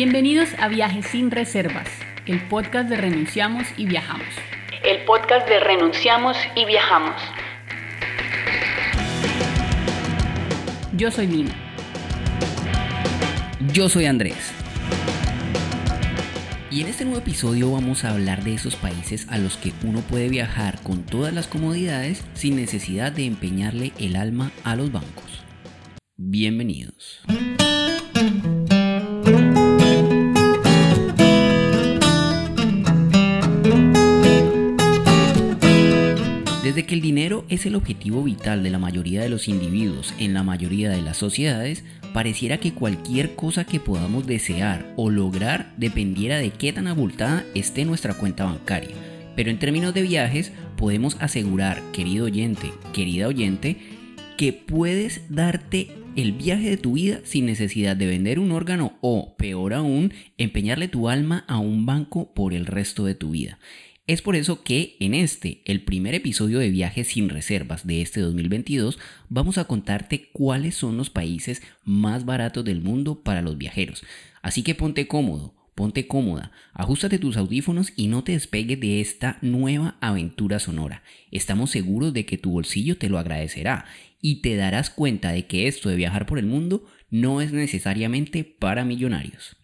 Bienvenidos a Viajes sin Reservas, el podcast de Renunciamos y Viajamos. El podcast de Renunciamos y Viajamos. Yo soy Lina. Yo soy Andrés. Y en este nuevo episodio vamos a hablar de esos países a los que uno puede viajar con todas las comodidades sin necesidad de empeñarle el alma a los bancos. Bienvenidos. Desde que el dinero es el objetivo vital de la mayoría de los individuos en la mayoría de las sociedades, pareciera que cualquier cosa que podamos desear o lograr dependiera de qué tan abultada esté nuestra cuenta bancaria. Pero en términos de viajes, podemos asegurar, querido oyente, querida oyente, que puedes darte el viaje de tu vida sin necesidad de vender un órgano o, peor aún, empeñarle tu alma a un banco por el resto de tu vida. Es por eso que en este, el primer episodio de Viajes sin Reservas de este 2022, vamos a contarte cuáles son los países más baratos del mundo para los viajeros. Así que ponte cómodo, ponte cómoda, ajustate tus audífonos y no te despegues de esta nueva aventura sonora. Estamos seguros de que tu bolsillo te lo agradecerá y te darás cuenta de que esto de viajar por el mundo no es necesariamente para millonarios.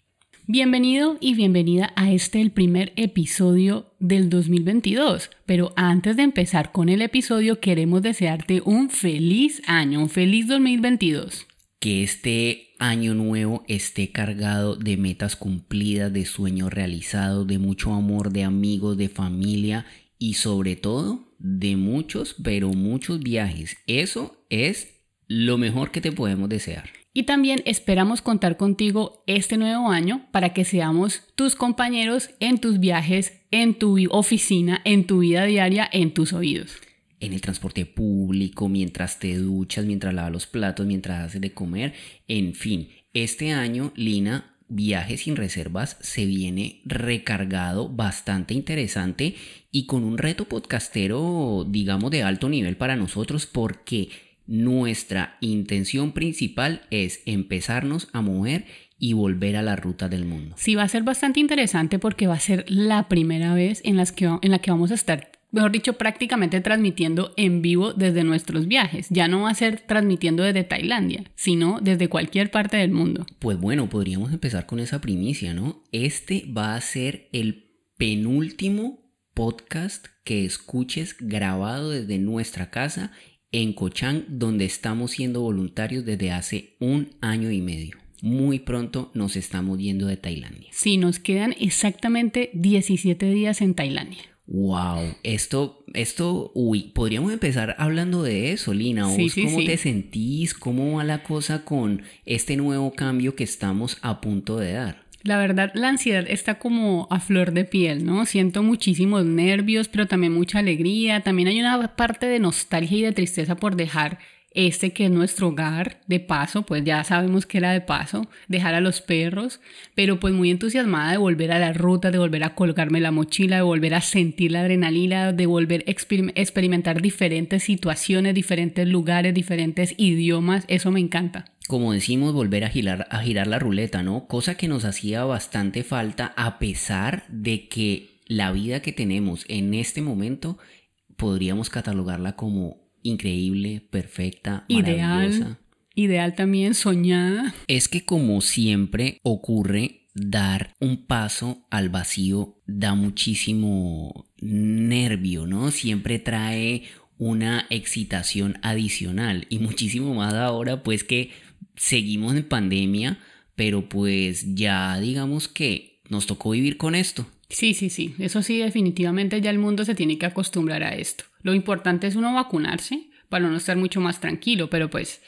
Bienvenido y bienvenida a este el primer episodio del 2022. Pero antes de empezar con el episodio queremos desearte un feliz año, un feliz 2022. Que este año nuevo esté cargado de metas cumplidas, de sueños realizados, de mucho amor, de amigos, de familia y sobre todo de muchos, pero muchos viajes. Eso es lo mejor que te podemos desear. Y también esperamos contar contigo este nuevo año para que seamos tus compañeros en tus viajes, en tu oficina, en tu vida diaria, en tus oídos. En el transporte público, mientras te duchas, mientras lavas los platos, mientras haces de comer, en fin. Este año, Lina, Viajes sin Reservas se viene recargado, bastante interesante y con un reto podcastero, digamos, de alto nivel para nosotros porque nuestra intención principal es empezarnos a mover y volver a la ruta del mundo. Sí, va a ser bastante interesante porque va a ser la primera vez en, las que, en la que vamos a estar, mejor dicho, prácticamente transmitiendo en vivo desde nuestros viajes. Ya no va a ser transmitiendo desde Tailandia, sino desde cualquier parte del mundo. Pues bueno, podríamos empezar con esa primicia, ¿no? Este va a ser el penúltimo podcast que escuches grabado desde nuestra casa en Cochán, donde estamos siendo voluntarios desde hace un año y medio. Muy pronto nos estamos yendo de Tailandia. Sí, nos quedan exactamente 17 días en Tailandia. Wow, esto, esto, uy, podríamos empezar hablando de eso, Lina. cómo te sentís? ¿Cómo va la cosa con este nuevo cambio que estamos a punto de dar? La verdad, la ansiedad está como a flor de piel, ¿no? Siento muchísimos nervios, pero también mucha alegría. También hay una parte de nostalgia y de tristeza por dejar este que es nuestro hogar de paso, pues ya sabemos que era de paso, dejar a los perros, pero pues muy entusiasmada de volver a la ruta, de volver a colgarme la mochila, de volver a sentir la adrenalina, de volver a experimentar diferentes situaciones, diferentes lugares, diferentes idiomas, eso me encanta como decimos, volver a girar, a girar la ruleta, ¿no? Cosa que nos hacía bastante falta a pesar de que la vida que tenemos en este momento podríamos catalogarla como increíble, perfecta, ideal, ideal también, soñada. Es que como siempre ocurre, dar un paso al vacío da muchísimo nervio, ¿no? Siempre trae una excitación adicional y muchísimo más ahora pues que seguimos en pandemia, pero pues ya digamos que nos tocó vivir con esto. Sí, sí, sí, eso sí, definitivamente ya el mundo se tiene que acostumbrar a esto. Lo importante es uno vacunarse para no estar mucho más tranquilo, pero pues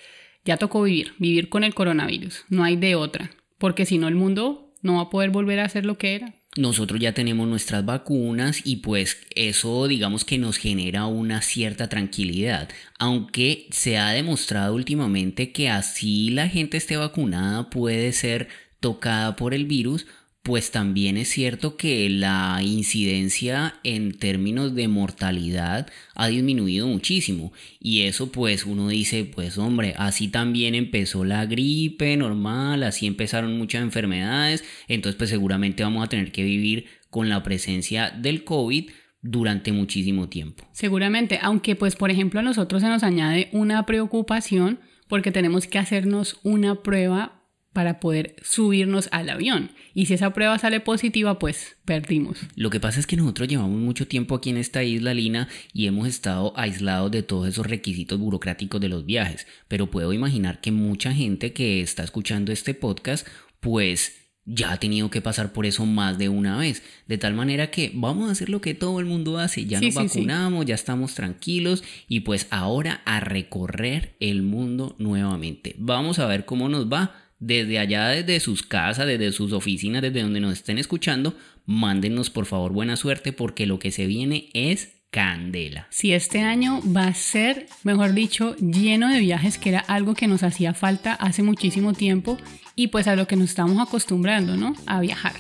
ya tocó vivir, vivir con el coronavirus, no hay de otra, porque si no el mundo no va a poder volver a ser lo que era. Nosotros ya tenemos nuestras vacunas y pues eso digamos que nos genera una cierta tranquilidad, aunque se ha demostrado últimamente que así la gente esté vacunada puede ser tocada por el virus pues también es cierto que la incidencia en términos de mortalidad ha disminuido muchísimo. Y eso pues uno dice, pues hombre, así también empezó la gripe normal, así empezaron muchas enfermedades, entonces pues seguramente vamos a tener que vivir con la presencia del COVID durante muchísimo tiempo. Seguramente, aunque pues por ejemplo a nosotros se nos añade una preocupación porque tenemos que hacernos una prueba para poder subirnos al avión. Y si esa prueba sale positiva, pues perdimos. Lo que pasa es que nosotros llevamos mucho tiempo aquí en esta isla, Lina, y hemos estado aislados de todos esos requisitos burocráticos de los viajes. Pero puedo imaginar que mucha gente que está escuchando este podcast, pues ya ha tenido que pasar por eso más de una vez. De tal manera que vamos a hacer lo que todo el mundo hace. Ya nos vacunamos, ya estamos tranquilos y pues ahora a recorrer el mundo nuevamente. Vamos a ver cómo nos va desde allá, desde sus casas, desde sus oficinas, desde donde nos estén escuchando, mándenos por favor buena suerte porque lo que se viene es candela. Si este año va a ser, mejor dicho, lleno de viajes, que era algo que nos hacía falta hace muchísimo tiempo y pues a lo que nos estamos acostumbrando, ¿no? A viajar.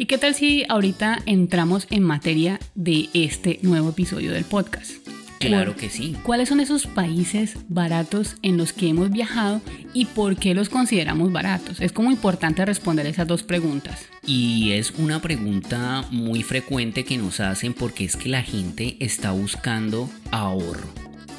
¿Y qué tal si ahorita entramos en materia de este nuevo episodio del podcast? Claro que sí. ¿Cuáles son esos países baratos en los que hemos viajado y por qué los consideramos baratos? Es como importante responder esas dos preguntas. Y es una pregunta muy frecuente que nos hacen porque es que la gente está buscando ahorro.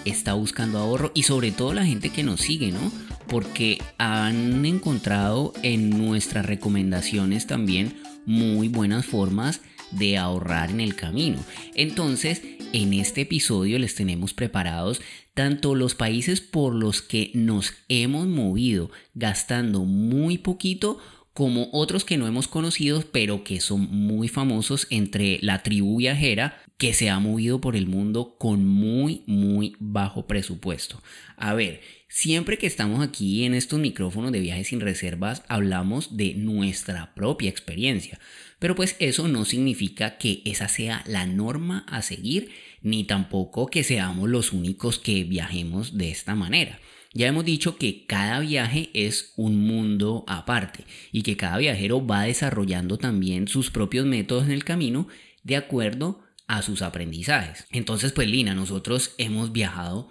Está buscando ahorro y sobre todo la gente que nos sigue, ¿no? Porque han encontrado en nuestras recomendaciones también muy buenas formas de ahorrar en el camino. Entonces, en este episodio les tenemos preparados tanto los países por los que nos hemos movido gastando muy poquito como otros que no hemos conocido pero que son muy famosos entre la tribu viajera que se ha movido por el mundo con muy muy bajo presupuesto. A ver, Siempre que estamos aquí en estos micrófonos de viajes sin reservas hablamos de nuestra propia experiencia, pero pues eso no significa que esa sea la norma a seguir, ni tampoco que seamos los únicos que viajemos de esta manera. Ya hemos dicho que cada viaje es un mundo aparte y que cada viajero va desarrollando también sus propios métodos en el camino de acuerdo a sus aprendizajes. Entonces, pues Lina, nosotros hemos viajado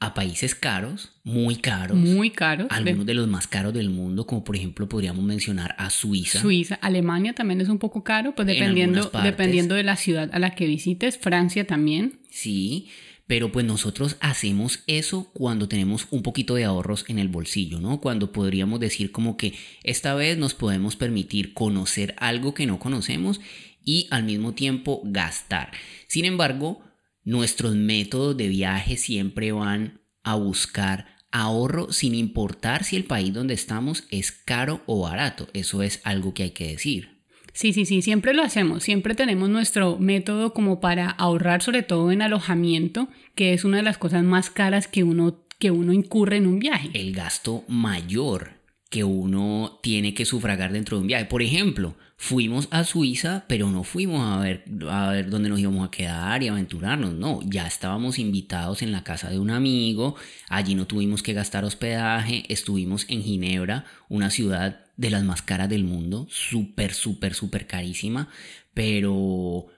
a países caros, muy caros. Muy caros. Algunos de los más caros del mundo, como por ejemplo podríamos mencionar a Suiza. Suiza, Alemania también es un poco caro, pues dependiendo, dependiendo de la ciudad a la que visites, Francia también. Sí, pero pues nosotros hacemos eso cuando tenemos un poquito de ahorros en el bolsillo, ¿no? Cuando podríamos decir como que esta vez nos podemos permitir conocer algo que no conocemos y al mismo tiempo gastar. Sin embargo, Nuestros métodos de viaje siempre van a buscar ahorro sin importar si el país donde estamos es caro o barato. Eso es algo que hay que decir. Sí, sí, sí, siempre lo hacemos. Siempre tenemos nuestro método como para ahorrar, sobre todo en alojamiento, que es una de las cosas más caras que uno, que uno incurre en un viaje. El gasto mayor que uno tiene que sufragar dentro de un viaje. Por ejemplo, fuimos a Suiza, pero no fuimos a ver, a ver dónde nos íbamos a quedar y aventurarnos. No, ya estábamos invitados en la casa de un amigo, allí no tuvimos que gastar hospedaje, estuvimos en Ginebra, una ciudad de las más caras del mundo, súper, súper, súper carísima, pero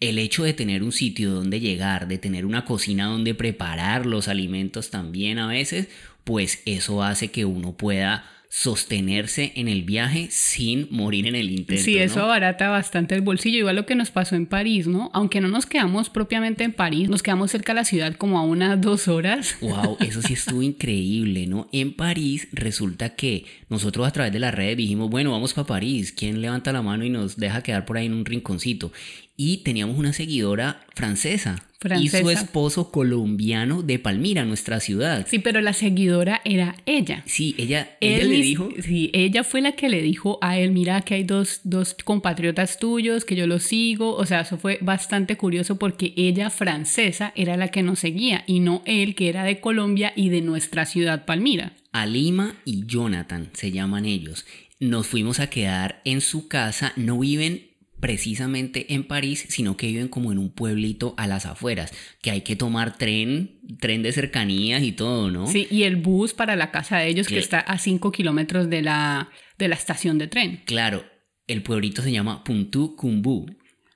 el hecho de tener un sitio donde llegar, de tener una cocina donde preparar los alimentos también a veces, pues eso hace que uno pueda sostenerse en el viaje sin morir en el intento. Sí, eso abarata bastante el bolsillo, igual lo que nos pasó en París, ¿no? Aunque no nos quedamos propiamente en París, nos quedamos cerca de la ciudad como a unas dos horas. Wow, eso sí estuvo increíble, ¿no? En París resulta que nosotros a través de la red dijimos, bueno, vamos para París, ¿quién levanta la mano y nos deja quedar por ahí en un rinconcito? Y teníamos una seguidora francesa, y su esposo colombiano de Palmira, nuestra ciudad. Sí, pero la seguidora era ella. Sí, ella, ella le dijo. Sí, ella fue la que le dijo a él, mira que hay dos, dos compatriotas tuyos, que yo los sigo. O sea, eso fue bastante curioso porque ella francesa era la que nos seguía y no él que era de Colombia y de nuestra ciudad Palmira. Alima y Jonathan se llaman ellos. Nos fuimos a quedar en su casa, no viven precisamente en París, sino que viven como en un pueblito a las afueras, que hay que tomar tren, tren de cercanías y todo, ¿no? Sí, y el bus para la casa de ellos que está a 5 kilómetros de la, de la estación de tren. Claro, el pueblito se llama Puntu Kumbu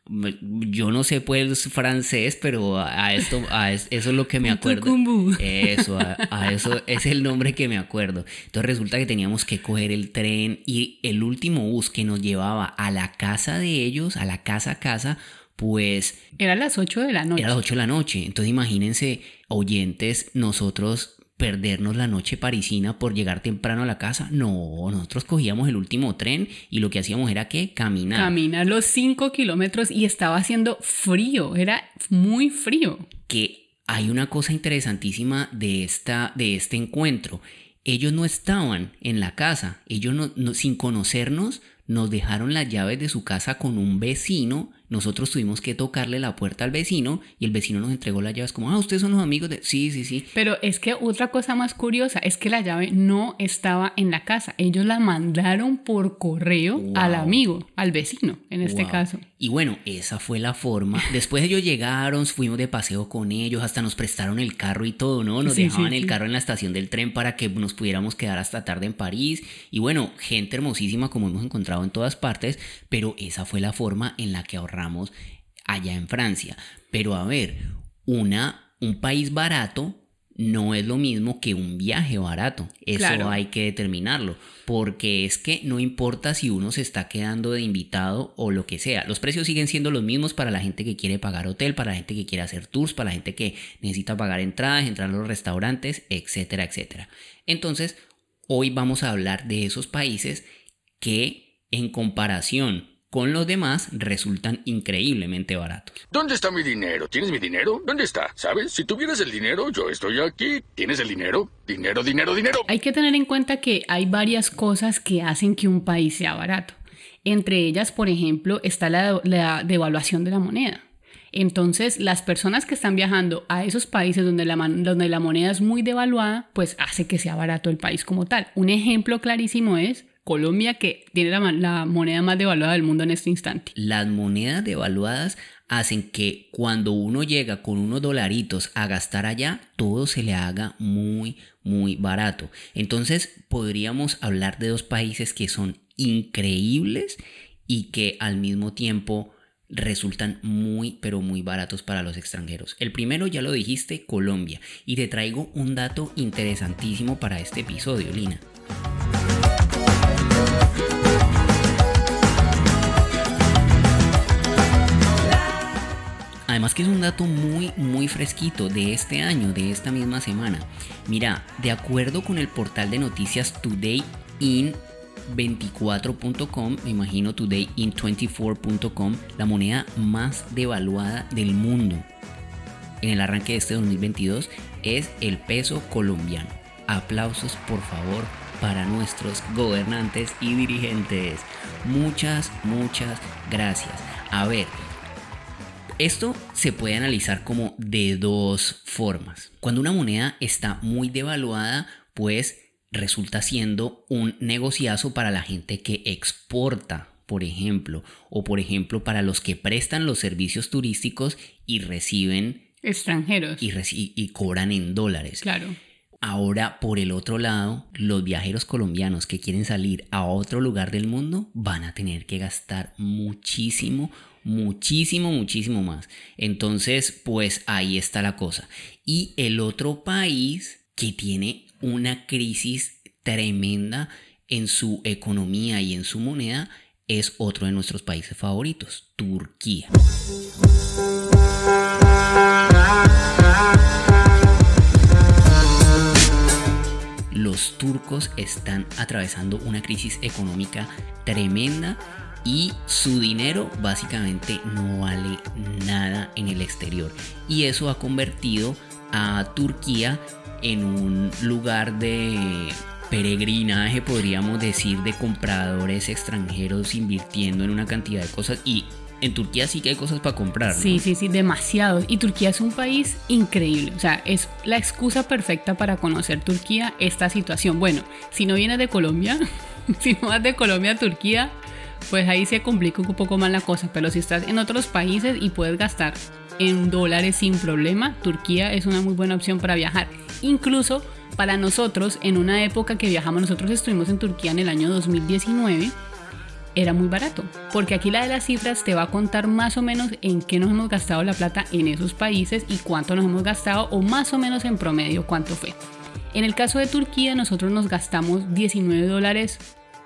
yo no sé pues francés, pero a esto, a eso es lo que me acuerdo. Eso, a, eso es el nombre que me acuerdo. Entonces resulta que teníamos que coger el tren y el último bus que nos llevaba a la casa de ellos, a la casa a casa, pues... Era las 8 de la noche. Era a las 8 de la noche. Entonces imagínense, oyentes, nosotros perdernos la noche parisina por llegar temprano a la casa. No, nosotros cogíamos el último tren y lo que hacíamos era que caminar. Caminar los 5 kilómetros y estaba haciendo frío, era muy frío. Que hay una cosa interesantísima de, esta, de este encuentro. Ellos no estaban en la casa, ellos no, sin conocernos nos dejaron las llaves de su casa con un vecino nosotros tuvimos que tocarle la puerta al vecino y el vecino nos entregó las llaves como, ah, ustedes son los amigos de... Sí, sí, sí. Pero es que otra cosa más curiosa es que la llave no estaba en la casa. Ellos la mandaron por correo al amigo, al vecino, en este caso. Y bueno, esa fue la forma. Después ellos llegaron, fuimos de paseo con ellos, hasta nos prestaron el carro y todo, ¿no? Nos dejaban el carro en la estación del tren para que nos pudiéramos quedar hasta tarde en París. Y bueno, gente hermosísima como hemos encontrado en todas partes, pero esa fue la forma en la que ahorramos allá en Francia. Pero a ver, una, un país barato no es lo mismo que un viaje barato. Eso hay que determinarlo. Porque es que no importa si uno se está quedando de invitado o lo que sea. Los precios siguen siendo los mismos para la gente que quiere pagar hotel, para la gente que quiere hacer tours, para la gente que necesita pagar entradas, entrar a los restaurantes, etcétera, etcétera. Entonces, hoy vamos a hablar de esos países que en comparación con los demás resultan increíblemente baratos. ¿Dónde está mi dinero? ¿Tienes mi dinero? ¿Dónde está? ¿Sabes? Si tuvieras el dinero, yo estoy aquí. ¿Tienes el dinero? Dinero, dinero, dinero. Hay que tener en cuenta que hay varias cosas que hacen que un país sea barato. Entre ellas, por ejemplo, está la, devaluación de la moneda. Entonces, las personas que están viajando a esos países donde la, donde la moneda es muy devaluada, pues hace que sea barato el país como tal. Un ejemplo clarísimo es Colombia, que tiene la, moneda más devaluada del mundo en este instante. Las monedas devaluadas hacen que cuando uno llega con unos dolaritos a gastar allá, todo se le haga muy, muy barato. Entonces podríamos hablar de dos países que son increíbles y que al mismo tiempo resultan muy, pero muy baratos para los extranjeros. El primero ya lo dijiste, Colombia. Y te traigo un dato interesantísimo para este episodio, Lina. Además que es un dato muy, muy fresquito de este año, de esta misma semana. Mira, de acuerdo con el portal de noticias todayin24.com, me imagino todayin24.com, la moneda más devaluada del mundo en el arranque de este 2022 es el peso colombiano. Aplausos por favor para nuestros gobernantes y dirigentes. Muchas, muchas gracias. A ver, esto se puede analizar como de dos formas. Cuando una moneda está muy devaluada, pues resulta siendo un negociazo para la gente que exporta, por ejemplo, o por ejemplo para los que prestan los servicios turísticos y reciben extranjeros y, y cobran en dólares. Claro. Ahora, por el otro lado, los viajeros colombianos que quieren salir a otro lugar del mundo van a tener que gastar muchísimo, muchísimo, muchísimo más. Entonces, pues ahí está la cosa. Y el otro país que tiene una crisis tremenda en su economía y en su moneda es otro de nuestros países favoritos, Turquía. Los turcos están atravesando una crisis económica tremenda y su dinero básicamente no vale nada en el exterior. Y eso ha convertido a Turquía en un lugar de peregrinaje, podríamos decir, de compradores extranjeros invirtiendo en una cantidad de cosas y en Turquía sí que hay cosas para comprar. Sí, sí, sí, demasiado. Y Turquía es un país increíble. O sea, es la excusa perfecta para conocer Turquía, esta situación. Bueno, si no vienes de Colombia, si no vas de Colombia a Turquía, pues ahí se complica un poco más la cosa. Pero si estás en otros países y puedes gastar en dólares sin problema, Turquía es una muy buena opción para viajar. Incluso para nosotros, en una época que viajamos, nosotros estuvimos en Turquía en el año 2019 era muy barato, porque aquí la de las cifras te va a contar más o menos en qué nos hemos gastado la plata en esos países y cuánto nos hemos gastado o más o menos en promedio cuánto fue. En el caso de Turquía nosotros nos gastamos 19 dólares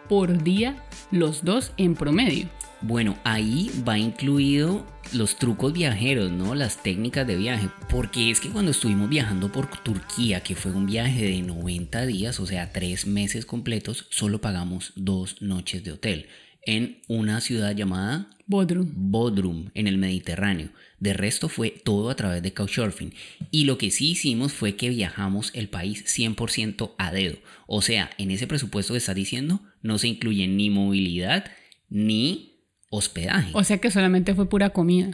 por día los dos en promedio. Bueno, ahí va incluido los trucos viajeros, ¿no? Las técnicas de viaje. Porque es que cuando estuvimos viajando por Turquía, que fue un viaje de 90 días, o sea, tres meses completos, solo pagamos dos noches de hotel en una ciudad llamada Bodrum. Bodrum, en el Mediterráneo. De resto fue todo a través de Couchsurfing. Y lo que sí hicimos fue que viajamos el país 100% a dedo. O sea, en ese presupuesto que estás diciendo no se incluye ni movilidad ni hospedaje. O sea que solamente fue pura comida.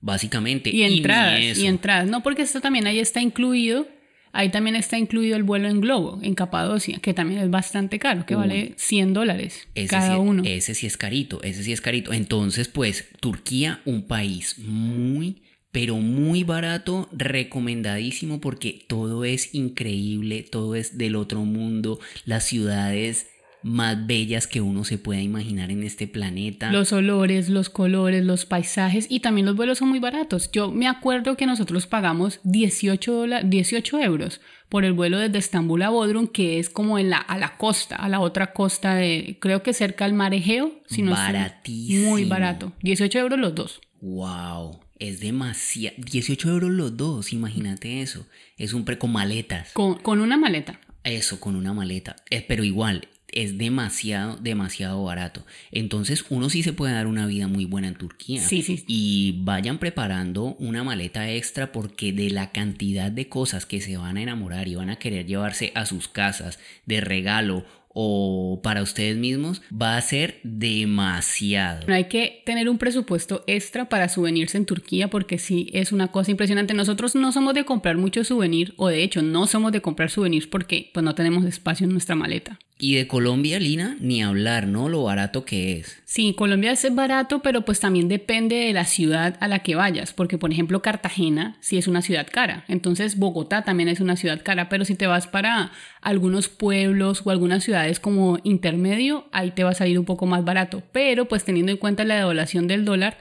Básicamente. Y entradas. Y, entradas. No, porque esto también ahí está incluido Ahí también está incluido el vuelo en globo, en Capadocia, que también es bastante caro, que vale 100 dólares cada uno. Ese sí es carito, ese sí es carito. Entonces, pues, Turquía, un país muy, pero muy barato, recomendadísimo porque todo es increíble, todo es del otro mundo, las ciudades más bellas que uno se pueda imaginar en este planeta. Los olores, los colores, los paisajes y también los vuelos son muy baratos. Yo me acuerdo que nosotros pagamos 18, 18 euros por el vuelo desde Estambul a Bodrum, que es como en la, a la costa, a la otra costa de, creo que cerca al mar Egeo. Si no Baratísimo. muy barato. 18 euros los dos. Wow. Es demasiado. 18 euros los dos, imagínate eso. Es un pre con maletas. Con, con una maleta. Eso, con una maleta. Eh, pero igual, es demasiado, demasiado barato. Entonces uno sí se puede dar una vida muy buena en Turquía. Sí, sí. Y vayan preparando una maleta extra porque de la cantidad de cosas que se van a enamorar y van a querer llevarse a sus casas de regalo o para ustedes mismos va a ser demasiado. Hay que tener un presupuesto extra para souvenirs en Turquía porque sí es una cosa impresionante. Nosotros no somos de comprar mucho souvenir o de hecho no somos de comprar souvenirs porque pues no tenemos espacio en nuestra maleta. Y de Colombia, Lina, ni hablar, ¿no? Lo barato que es. Sí, Colombia es barato, pero pues también depende de la ciudad a la que vayas, porque por ejemplo Cartagena sí es una ciudad cara, entonces Bogotá también es una ciudad cara, pero si te vas para algunos pueblos o algunas ciudades como intermedio, ahí te va a salir un poco más barato, pero pues teniendo en cuenta la devaluación del dólar,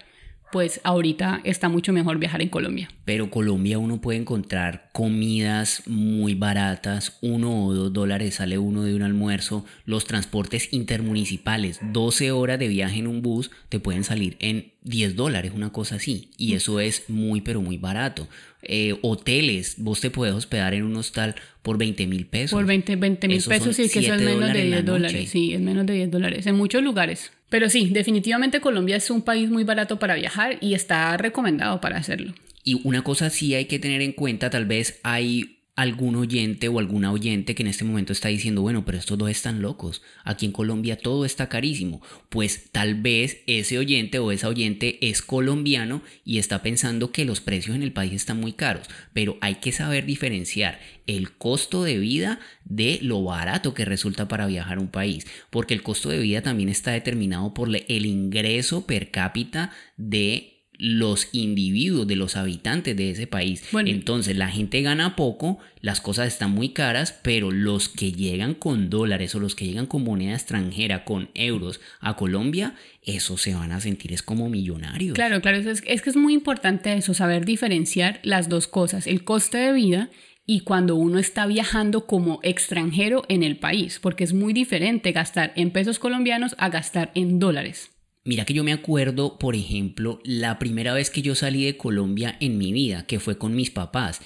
pues ahorita está mucho mejor viajar en Colombia. Pero Colombia uno puede encontrar comidas muy baratas, uno o dos dólares sale uno de un almuerzo, los transportes intermunicipales, 12 horas de viaje en un bus te pueden salir en 10 dólares, una cosa así, y eso es muy pero muy barato. Eh, hoteles, vos te puedes hospedar en un hostal por 20 mil pesos. Por 20 mil pesos, sí, que eso es menos de 10 dólares, sí, es menos de 10 dólares, en muchos lugares. Pero sí, definitivamente Colombia es un país muy barato para viajar y está recomendado para hacerlo. Y una cosa sí hay que tener en cuenta, tal vez hay algún oyente o alguna oyente que en este momento está diciendo, bueno, pero estos dos están locos, aquí en Colombia todo está carísimo, pues tal vez ese oyente o esa oyente es colombiano y está pensando que los precios en el país están muy caros, pero hay que saber diferenciar el costo de vida de lo barato que resulta para viajar a un país, porque el costo de vida también está determinado por el ingreso per cápita de los individuos, de los habitantes de ese país. Entonces la gente gana poco, las cosas están muy caras, pero los que llegan con dólares o los que llegan con moneda extranjera, con euros a Colombia, eso se van a sentir es como millonarios. Claro, claro, es, es que es muy importante eso, saber diferenciar las dos cosas, el coste de vida y cuando uno está viajando como extranjero en el país, porque es muy diferente gastar en pesos colombianos a gastar en dólares. Mira que yo me acuerdo, por ejemplo, la primera vez que yo salí de Colombia en mi vida, que fue con mis papás.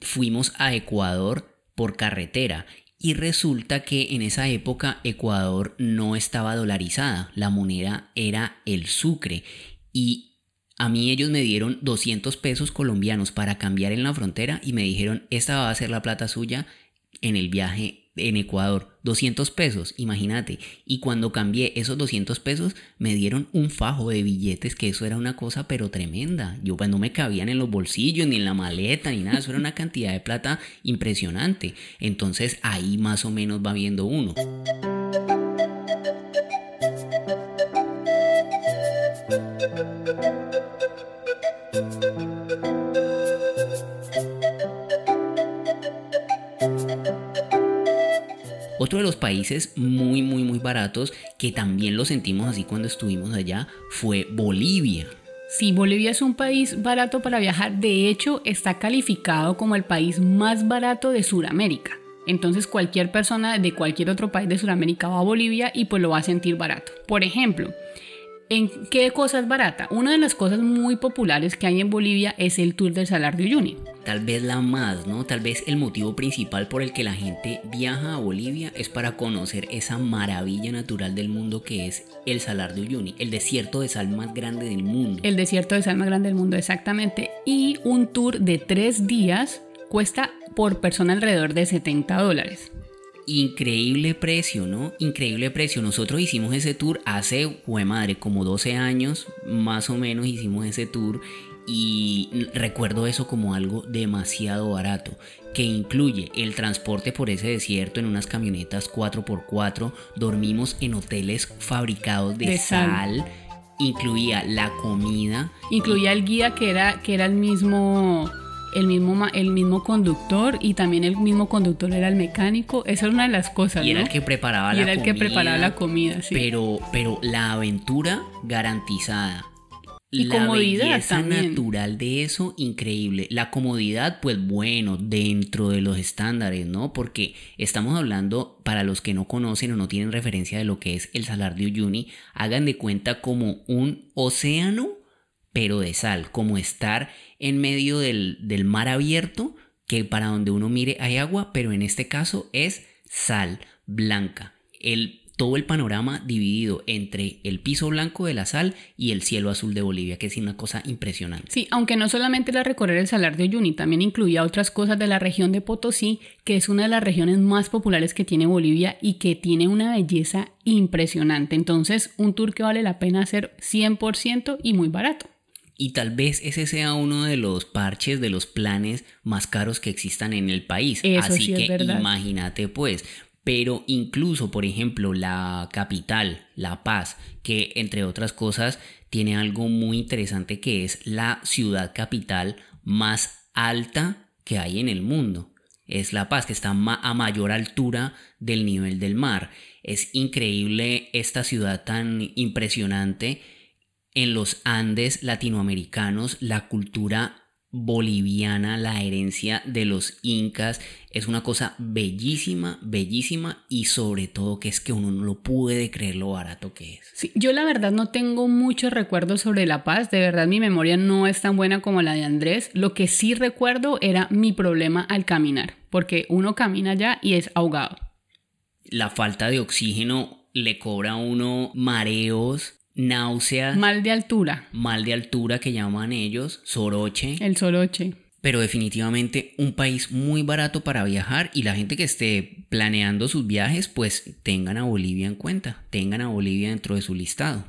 Fuimos a Ecuador por carretera y resulta que en esa época Ecuador no estaba dolarizada, la moneda era el sucre y a mí ellos me dieron 200 pesos colombianos para cambiar en la frontera y me dijeron, esta va a ser la plata suya en el viaje en Ecuador, 200 pesos, imagínate. Y cuando cambié esos 200 pesos, me dieron un fajo de billetes, que eso era una cosa pero tremenda. Yo pues no me cabían en los bolsillos, ni en la maleta, ni nada. Eso era una cantidad de plata impresionante. Entonces ahí más o menos va viendo uno. Países muy, muy, muy baratos, que también lo sentimos así cuando estuvimos allá, fue Bolivia. Sí, Bolivia es un país barato para viajar. De hecho, está calificado como el país más barato de Sudamérica. Entonces cualquier persona de cualquier otro país de Sudamérica va a Bolivia y pues lo va a sentir barato. Por ejemplo, ¿en qué cosa es barata? Una de las cosas muy populares que hay en Bolivia es el Tour del Salar de Uyuni. Tal vez la más, ¿no? Tal vez el motivo principal por el que la gente viaja a Bolivia es para conocer esa maravilla natural del mundo que es el Salar de Uyuni, el desierto de sal más grande del mundo. El desierto de sal más grande del mundo, exactamente. Y un tour de tres días cuesta por persona alrededor de 70 dólares. Increíble precio, ¿no? Increíble precio. Nosotros hicimos ese tour hace, jue madre, como 12 años, más o menos hicimos ese tour y recuerdo eso como algo demasiado barato, que incluye el transporte por ese desierto en unas camionetas 4x4, dormimos en hoteles fabricados de, sal. incluía la comida, incluía el guía que era que era el mismo el mismo, el mismo conductor y también el mismo conductor era el mecánico. Esa era una de las cosas. Y era el que preparaba y la era el que preparaba la comida, sí. Pero, pero la aventura garantizada. Y la comodidad belleza también. natural de eso, increíble. La comodidad, pues bueno, dentro de los estándares, ¿no? Porque estamos hablando, para los que no conocen o no tienen referencia de lo que es el Salar de Uyuni, hagan de cuenta como un océano, pero de sal, como estar en medio del, mar abierto, que para donde uno mire hay agua, pero en este caso es sal blanca. El, todo el panorama dividido entre el piso blanco de la sal y el cielo azul de Bolivia, que es una cosa impresionante. Sí, aunque no solamente era recorrer el Salar de Uyuni, también incluía otras cosas de la región de Potosí, que es una de las regiones más populares que tiene Bolivia y que tiene una belleza impresionante. Entonces, un tour que vale la pena hacer 100% y muy barato. Y tal vez ese sea uno de los parches, de los planes más caros que existan en el país. Eso Así sí que imagínate pues. Pero incluso, por ejemplo, la capital, La Paz, que entre otras cosas tiene algo muy interesante que es la ciudad capital más alta que hay en el mundo. Es La Paz, que está ma- a mayor altura del nivel del mar. Es increíble esta ciudad tan impresionante en los Andes latinoamericanos, la cultura boliviana, la herencia de los incas, es una cosa bellísima, bellísima y sobre todo que es que uno no lo puede creer lo barato que es. Sí, yo la verdad no tengo muchos recuerdos sobre La Paz, de verdad mi memoria no es tan buena como la de Andrés. Lo que sí recuerdo era mi problema al caminar, porque uno camina allá y es ahogado. La falta de oxígeno le cobra a uno mareos, náuseas, Mal de altura, mal de altura que llaman ellos, soroche. el soroche. Pero definitivamente un país muy barato para viajar y la gente que esté planeando sus viajes, pues tengan a Bolivia en cuenta, tengan a Bolivia dentro de su listado.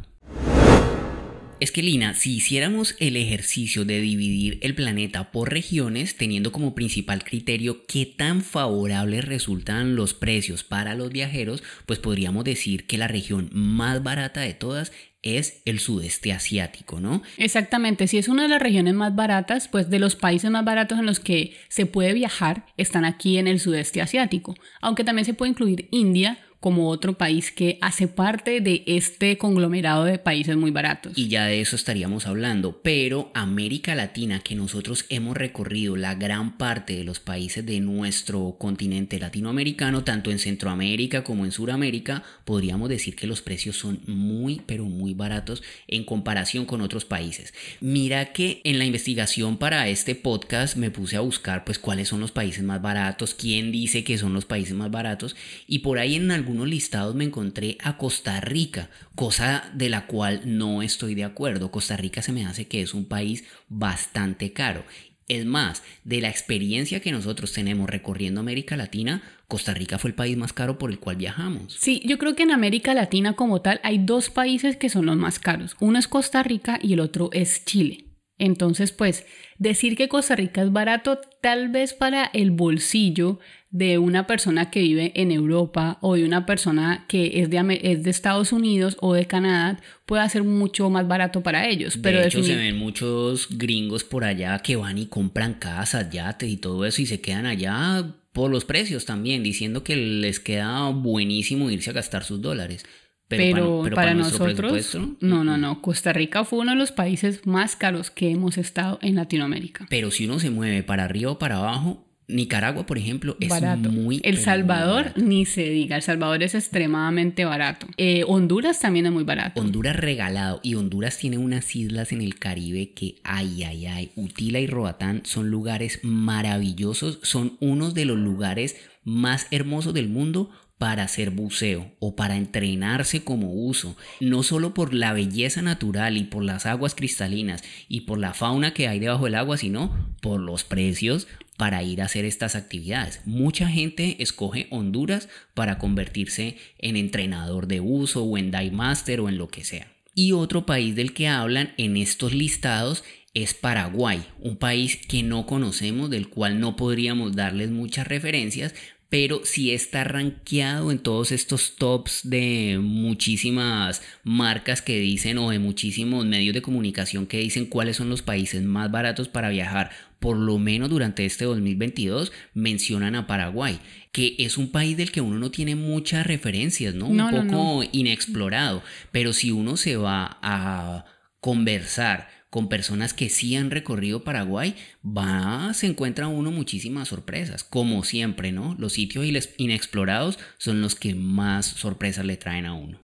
Es que Lina, si hiciéramos el ejercicio de dividir el planeta por regiones, teniendo como principal criterio qué tan favorables resultan los precios para los viajeros, pues podríamos decir que la región más barata de todas es el sudeste asiático, ¿no? Exactamente, si es una de las regiones más baratas, pues de los países más baratos en los que se puede viajar están aquí en el sudeste asiático, aunque también se puede incluir India como otro país que hace parte de este conglomerado de países muy baratos. Y ya de eso estaríamos hablando, pero América Latina, que nosotros hemos recorrido la gran parte de los países de nuestro continente latinoamericano, tanto en Centroamérica como en Sudamérica, podríamos decir que los precios son muy, pero muy baratos en comparación con otros países. Mira que en la investigación para este podcast me puse a buscar pues cuáles son los países más baratos, quién dice que son los países más baratos, y por ahí en algunos listados me encontré a Costa Rica, cosa de la cual no estoy de acuerdo. Costa Rica se me hace que es un país bastante caro. Es más, de la experiencia que nosotros tenemos recorriendo América Latina, Costa Rica fue el país más caro por el cual viajamos. Sí, yo creo que en América Latina como tal hay dos países que son los más caros. Uno es Costa Rica y el otro es Chile. Entonces, pues, decir que Costa Rica es barato tal vez para el bolsillo de una persona que vive en Europa o de una persona que es de, es de Estados Unidos o de Canadá puede ser mucho más barato para ellos. Pero de hecho, se ven muchos gringos por allá que van y compran casas, yates y todo eso y se quedan allá por los precios también, diciendo que les queda buenísimo irse a gastar sus dólares. Pero, para, nosotros, no, no, no. Costa Rica fue uno de los países más caros que hemos estado en Latinoamérica. Pero si uno se mueve para arriba o para abajo, Nicaragua, por ejemplo, es barato. muy El Salvador, ni se diga, El Salvador es extremadamente barato. Eh, Honduras también es muy barato. Honduras regalado y Honduras tiene unas islas en el Caribe que, ay, ay, ay, Utila y Roatán son lugares maravillosos, son unos de los lugares más hermosos del mundo para hacer buceo o para entrenarse como uso, no solo por la belleza natural y por las aguas cristalinas y por la fauna que hay debajo del agua, sino por los precios para ir a hacer estas actividades. Mucha gente escoge Honduras para convertirse en entrenador de uso o en dive master o en lo que sea. Y otro país del que hablan en estos listados es Paraguay, un país que no conocemos, del cual no podríamos darles muchas referencias, pero sí está rankeado en todos estos tops de muchísimas marcas que dicen o de muchísimos medios de comunicación que dicen cuáles son los países más baratos para viajar. Por lo menos durante este 2022 mencionan a Paraguay, que es un país del que uno no tiene muchas referencias, ¿no? un poco inexplorado, pero si uno se va a conversar con personas que sí han recorrido Paraguay, va, se encuentra uno muchísimas sorpresas. Como siempre, ¿no? Los sitios inexplorados son los que más sorpresas le traen a uno.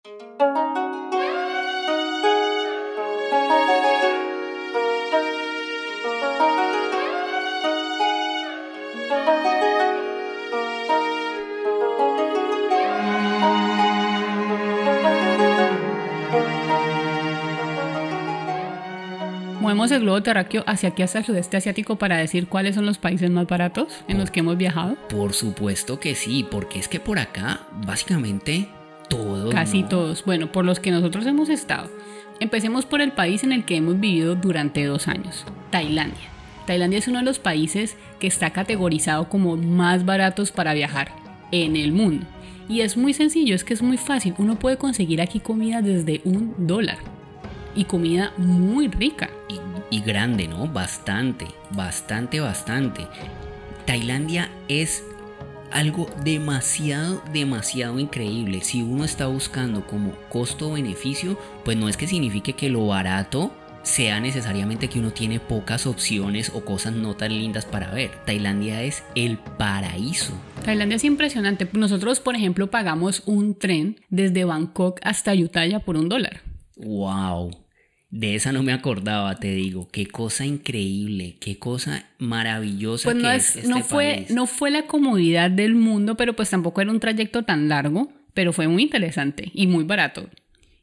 El globo terráqueo hacia aquí, hasta el sudeste asiático, para decir cuáles son los países más baratos en los que hemos viajado? Por supuesto que sí, porque es que por acá, básicamente, todos. Casi todos. Bueno, por los que nosotros hemos estado. Empecemos por el país en el que hemos vivido durante dos años, Tailandia. Tailandia es uno de los países que está categorizado como más baratos para viajar en el mundo. Y es muy sencillo, es que es muy fácil. Uno puede conseguir aquí comida desde un dólar. Y comida muy rica y grande, ¿no? Bastante, bastante, bastante. Tailandia es algo demasiado, demasiado increíble. Si uno está buscando como costo-beneficio, pues no es que signifique que lo barato sea necesariamente que uno tiene pocas opciones o cosas no tan lindas para ver. Tailandia es el paraíso. Tailandia es impresionante. Nosotros, por ejemplo, pagamos un tren desde Bangkok hasta Ayutthaya por un dólar. ¡Wow! De esa no me acordaba, te digo. Qué cosa increíble, qué cosa maravillosa. Pues no, es, no, este fue, no fue la comodidad del mundo, pero pues tampoco era un trayecto tan largo, pero fue muy interesante y muy barato.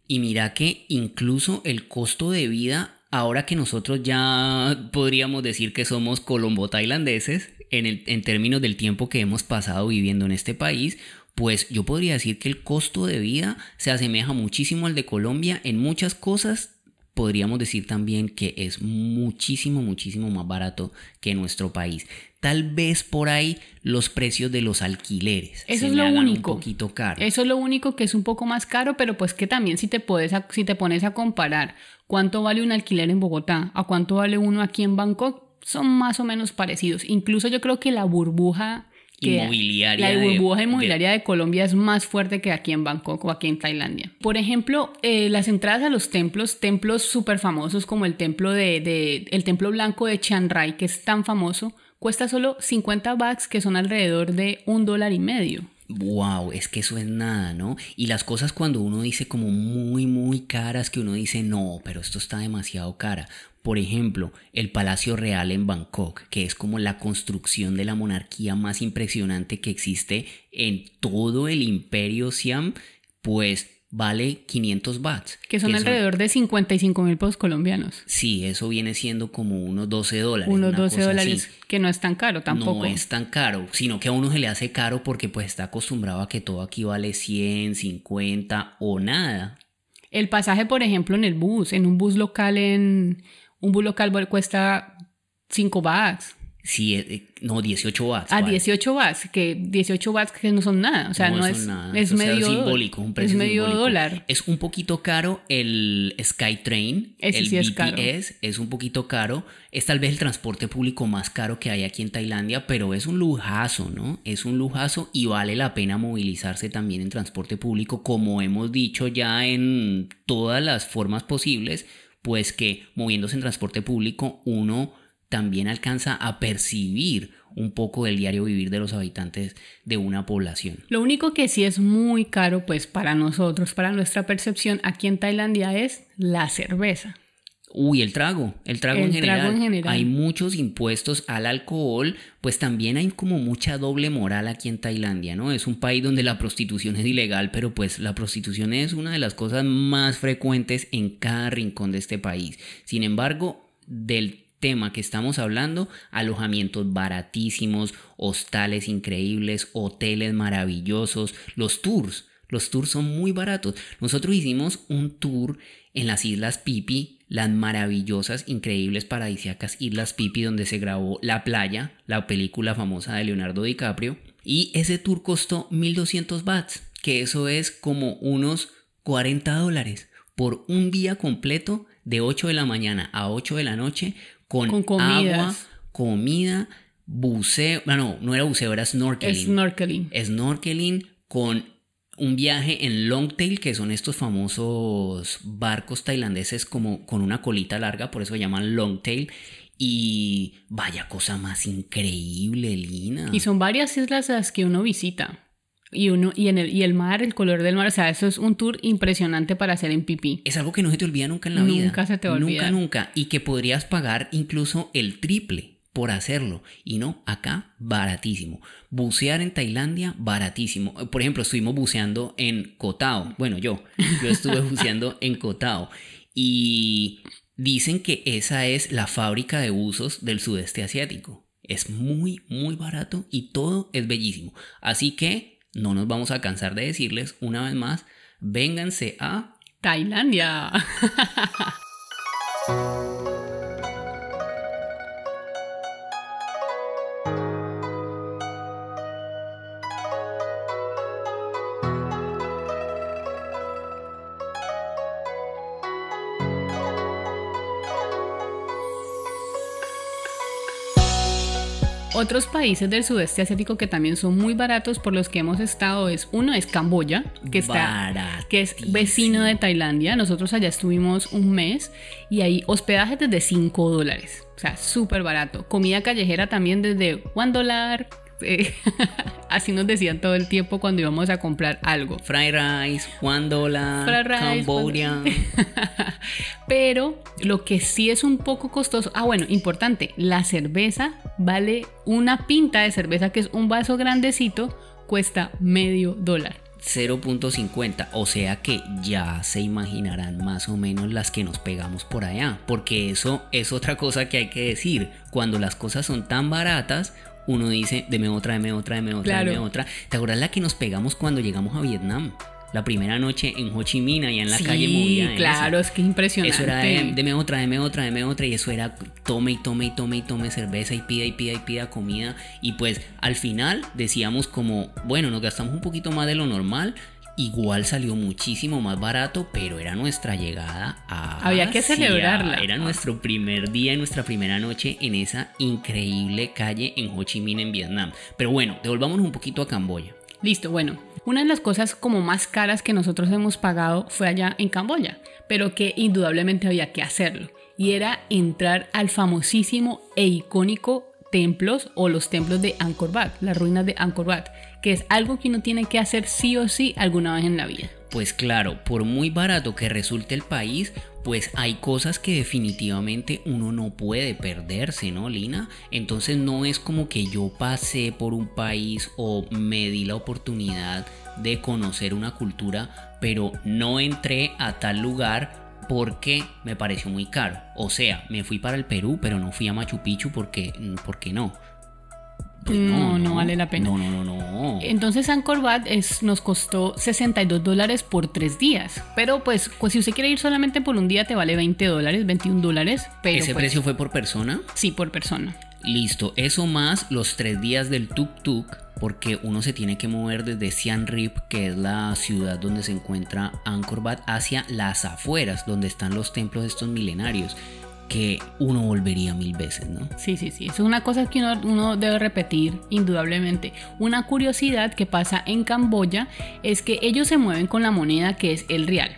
Y mira que incluso el costo de vida, ahora que nosotros ya podríamos decir que somos colombo-tailandeses, en, en términos del tiempo que hemos pasado viviendo en este país, pues yo podría decir que el costo de vida se asemeja muchísimo al de Colombia en muchas cosas podríamos decir también que es muchísimo, muchísimo más barato que nuestro país. Tal vez por ahí los precios de los alquileres. Eso es lo único. Un poquito caro. Eso es lo único que es un poco más caro, pero pues que también si te, puedes, si te pones a comparar cuánto vale un alquiler en Bogotá a cuánto vale uno aquí en Bangkok, son más o menos parecidos. Incluso yo creo que la burbuja inmobiliaria. La burbuja inmobiliaria de, Colombia es más fuerte que aquí en Bangkok o aquí en Tailandia. Por ejemplo, eh, las entradas a los templos, templos súper famosos como el templo de, el templo blanco de Chiang Rai, que es tan famoso, cuesta solo 50 bahts, que son alrededor de un dólar y medio. Wow, es que eso es nada, ¿no? Y las cosas cuando uno dice como muy, muy caras, que uno dice, no, pero esto está demasiado cara. Por ejemplo, el Palacio Real en Bangkok, que es como la construcción de la monarquía más impresionante que existe en todo el imperio Siam, pues vale 500 bahts. Que son alrededor de 55 mil pesos colombianos. Sí, eso viene siendo como unos 12 dólares. Unos 12 dólares, que no es tan caro tampoco. No es tan caro, sino que a uno se le hace caro porque pues está acostumbrado a que todo aquí vale 100, 50 o nada. El pasaje, por ejemplo, en el bus, en un bus local en un bus local cuesta 5 bahts. Sí, eh, no, 18 watts. A ¿vale? 18 watts, que 18 watts que no son nada, o sea, no, son es, nada. es O sea, medio simbólico, un precio es medio simbólico. dólar. Es un poquito caro el Skytrain, Ese el sí es BTS caro. es un poquito caro. Es tal vez el transporte público más caro que hay aquí en Tailandia, pero es un lujazo, ¿no? Es un lujazo y vale la pena movilizarse también en transporte público, como hemos dicho ya en todas las formas posibles, pues que moviéndose en transporte público uno también alcanza a percibir un poco del diario vivir de los habitantes de una población. Lo único que sí es muy caro, pues para nosotros, para nuestra percepción aquí en Tailandia es la cerveza. Uy, el trago, el trago, El en, general. trago en general. Hay muchos impuestos al alcohol, pues también hay como mucha doble moral aquí en Tailandia, ¿no? Es un país donde la prostitución es ilegal, pero pues la prostitución es una de las cosas más frecuentes en cada rincón de este país. Sin embargo, del tema que estamos hablando, alojamientos baratísimos, hostales increíbles, hoteles maravillosos, los tours. Los tours son muy baratos. Nosotros hicimos un tour en las Islas Pipi, las maravillosas, increíbles, paradisíacas Islas Pipi, donde se grabó La Playa, la película famosa de Leonardo DiCaprio. Y ese tour costó 1200 bahts, que eso es como unos 40 dólares por un día completo de 8 de la mañana a 8 de la noche con, Con agua, comida, buceo. No, no, no era buceo, era snorkeling Snorkeling. snorkeling con un viaje en longtail, que son estos famosos barcos tailandeses como con una colita larga, por eso se llaman longtail. Y vaya cosa más increíble, Lina. Y son varias islas las que uno visita. Y, uno, y, en el, y el mar, el color del mar, o sea, eso es un tour impresionante para hacer en pipí. Es algo que no se te olvida nunca en la vida. Nunca se te va a Nunca, nunca. Y que podrías pagar incluso el triple por hacerlo. Y no, acá baratísimo. Bucear en Tailandia, baratísimo. Por ejemplo, estuvimos buceando en Koh Tao. Bueno, yo. Yo estuve buceando en Koh Tao. Y dicen que esa es la fábrica de buzos del sudeste asiático. Es muy, muy barato y todo es bellísimo. Así que no nos vamos a cansar de decirles una vez más, vénganse a Tailandia. Otros países del sudeste asiático que también son muy baratos por los que hemos estado es uno es Camboya, que está que es vecino de Tailandia. Nosotros allá estuvimos un mes y hay hospedaje desde 5 dólares. O sea, súper barato. Comida callejera también desde 1 dólar. Eh, así nos decían todo el tiempo cuando íbamos a comprar algo. Fried rice, one dollar, Cambodia. Pero lo que sí es un poco costoso. Ah, bueno, importante. La cerveza vale una pinta de cerveza, que es un vaso grandecito, cuesta medio dólar. 0.50, o sea que ya se imaginarán más o menos las que nos pegamos por allá, porque eso es otra cosa que hay que decir, cuando las cosas son tan baratas, uno dice, deme otra, deme otra, deme otra, Claro. deme otra. ¿Te acuerdas la que nos pegamos cuando llegamos a Vietnam? La primera noche en Ho Chi Minh, allá en la sí, calle movida. claro, es que es impresionante. Eso era de, deme otra, deme otra, deme otra. Y eso era tome y tome y tome y tome cerveza y pida y pida y pida comida. Y pues al final decíamos como, bueno, nos gastamos un poquito más de lo normal. Igual salió muchísimo más barato, pero era nuestra llegada a. Había que Asia. celebrarla. Era nuestro primer día y nuestra primera noche en esa increíble calle en Ho Chi Minh, en Vietnam. Pero bueno, devolvámonos un poquito a Camboya. Listo, bueno, una de las cosas como más caras que nosotros hemos pagado fue allá en Camboya, pero que indudablemente había que hacerlo. Y era entrar al famosísimo e icónico templos o los templos de Angkor Wat, las ruinas de Angkor Wat, que es algo que uno tiene que hacer sí o sí alguna vez en la vida. Pues claro, por muy barato que resulte el país, pues hay cosas que definitivamente uno no puede perderse, ¿no, Lina? Entonces no es como que yo pasé por un país o me di la oportunidad de conocer una cultura, pero no entré a tal lugar porque me pareció muy caro. O sea, me fui para el Perú, pero no fui a Machu Picchu porque, porque no. Pues No, no vale la pena. No, no, no, no. Entonces Angkor Wat es, nos costó 62 dólares por tres días. Pero pues, pues si usted quiere ir solamente por un día te vale 20 dólares, 21 dólares. Pero ¿Ese pues, precio fue por persona? Sí, por persona. Listo, eso más los tres días del tuk-tuk, porque uno se tiene que mover desde Siem Reap, que es la ciudad donde se encuentra Angkor Wat, hacia las afueras, donde están los templos estos milenarios que uno volvería mil veces, ¿no? Sí, sí, sí. Es una cosa que uno, uno, debe repetir indudablemente. Una curiosidad que pasa en Camboya es que ellos se mueven con la moneda que es el real,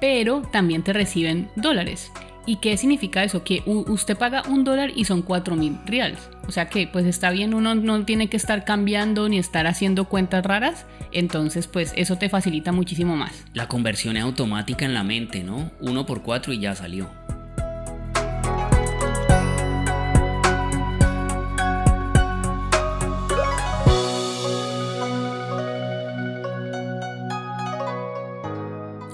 pero también te reciben dólares. ¿Y qué significa eso? Que usted paga un dólar y son cuatro mil reales. O sea que pues está bien, uno no tiene que estar cambiando ni estar haciendo cuentas raras. Entonces pues eso te facilita muchísimo más. La conversión es automática en la mente, ¿no? Uno por cuatro y ya salió.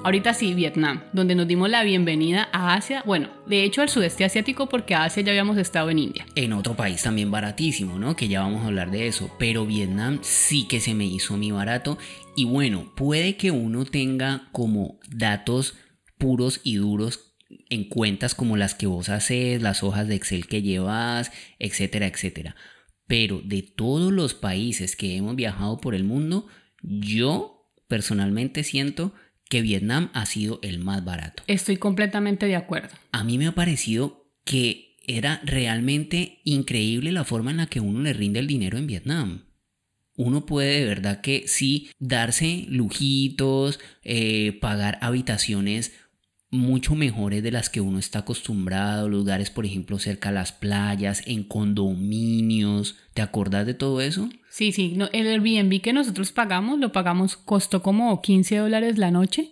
Ahorita sí, Vietnam, donde nos dimos la bienvenida a Asia, bueno, de hecho al sudeste asiático porque a Asia ya habíamos estado en India. En otro país también baratísimo, ¿no? Que ya vamos a hablar de eso, pero Vietnam sí que se me hizo muy barato y bueno, puede que uno tenga como datos puros y duros en cuentas como las que vos haces, las hojas de Excel que llevas, etcétera, etcétera. Pero de todos los países que hemos viajado por el mundo, yo personalmente siento que Vietnam ha sido el más barato. Estoy completamente de acuerdo. A mí me ha parecido que era realmente increíble la forma en la que uno le rinde el dinero en Vietnam. Uno puede de verdad que sí darse lujitos, eh, pagar habitaciones mucho mejores de las que uno está acostumbrado, lugares por ejemplo cerca a las playas, en condominios, ¿te acordás de todo eso? Sí, sí, no, el Airbnb que nosotros pagamos, lo pagamos, costó como 15 dólares la noche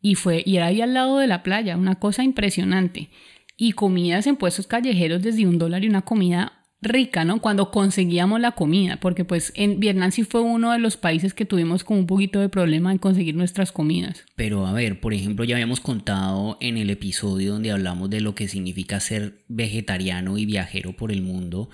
y fue, y era ahí al lado de la playa, una cosa impresionante. Y comidas en puestos callejeros desde un dólar y una comida rica, ¿no? Cuando conseguíamos la comida, porque pues en Vietnam sí fue uno de los países que tuvimos con un poquito de problema en conseguir nuestras comidas. Pero a ver, por ejemplo, ya habíamos contado en el episodio donde hablamos de lo que significa ser vegetariano y viajero por el mundo.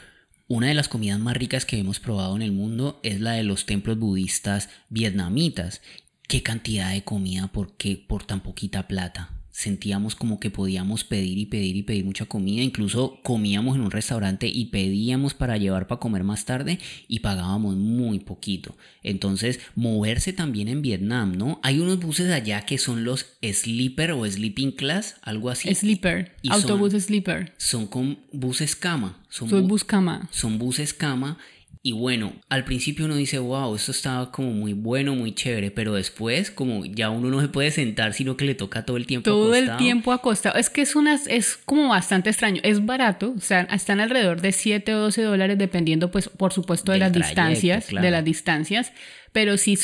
Una de las comidas más ricas que hemos probado en el mundo es la de los templos budistas vietnamitas. ¿Qué cantidad de comida por qué por tan poquita plata? Sentíamos como que podíamos pedir y pedir y pedir mucha comida. Incluso comíamos en un restaurante y pedíamos para llevar para comer más tarde y pagábamos muy poquito. Entonces, moverse también en Vietnam, ¿no? Hay unos buses allá que son los sleeper o sleeping class, algo así. Sleeper, autobús sleeper. Son con buses cama. Son, son bus cama. Son buses cama y bueno, al principio uno dice, wow, esto estaba como muy bueno, muy chévere, pero después como ya uno no se puede sentar, sino que le toca todo el tiempo todo el tiempo acostado. Es que es, una, es como bastante extraño. Es barato, o sea, están alrededor de 7 o 12 dólares dependiendo, pues, por supuesto, de las distancias, de las distancias. Pero sí,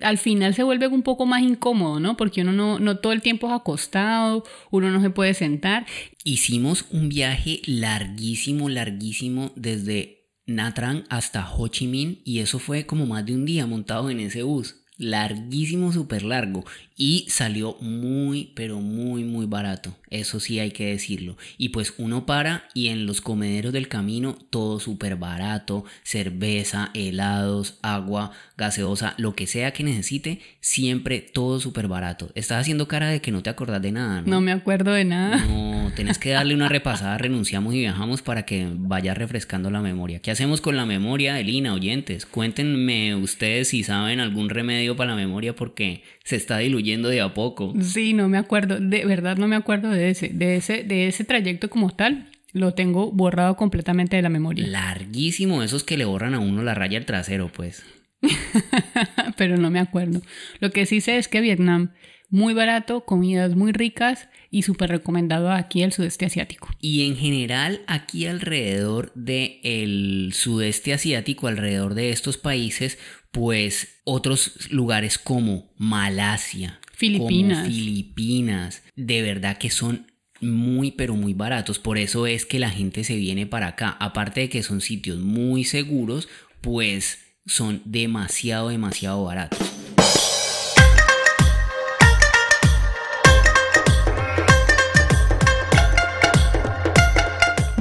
al final se vuelve un poco más incómodo, ¿no? Porque uno no, no todo el tiempo es acostado, uno no se puede sentar. Hicimos un viaje larguísimo, larguísimo desde Natran hasta Ho Chi Minh y eso fue como más de un día montado en ese bus. Larguísimo, súper largo. Y salió muy, pero muy, muy barato. Eso sí hay que decirlo. Y pues uno para y en los comederos del camino todo súper barato. Cerveza, helados, agua, gaseosa, lo que sea que necesite. Siempre todo súper barato. Estás haciendo cara de que no te acordás de nada, ¿no? No me acuerdo de nada. No, tenés que darle una repasada. renunciamos y viajamos para que vaya refrescando la memoria. ¿Qué hacemos con la memoria, Elina, oyentes? Cuéntenme ustedes si saben algún remedio para la memoria porque se está diluyendo de a poco. Sí, no me acuerdo, de verdad no me acuerdo de ese, de ese, de ese trayecto como tal. Lo tengo borrado completamente de la memoria. Larguísimo, esos que le borran a uno la raya al trasero, pues. Pero no me acuerdo. Lo que sí sé es que Vietnam, muy barato, comidas muy ricas y súper recomendado aquí el sudeste asiático. Y en general aquí alrededor del sudeste asiático, alrededor de estos países, pues otros lugares como Malasia, Filipinas, Filipinas, de verdad que son muy pero muy baratos, por eso es que la gente se viene para acá, aparte de que son sitios muy seguros, pues son demasiado demasiado baratos.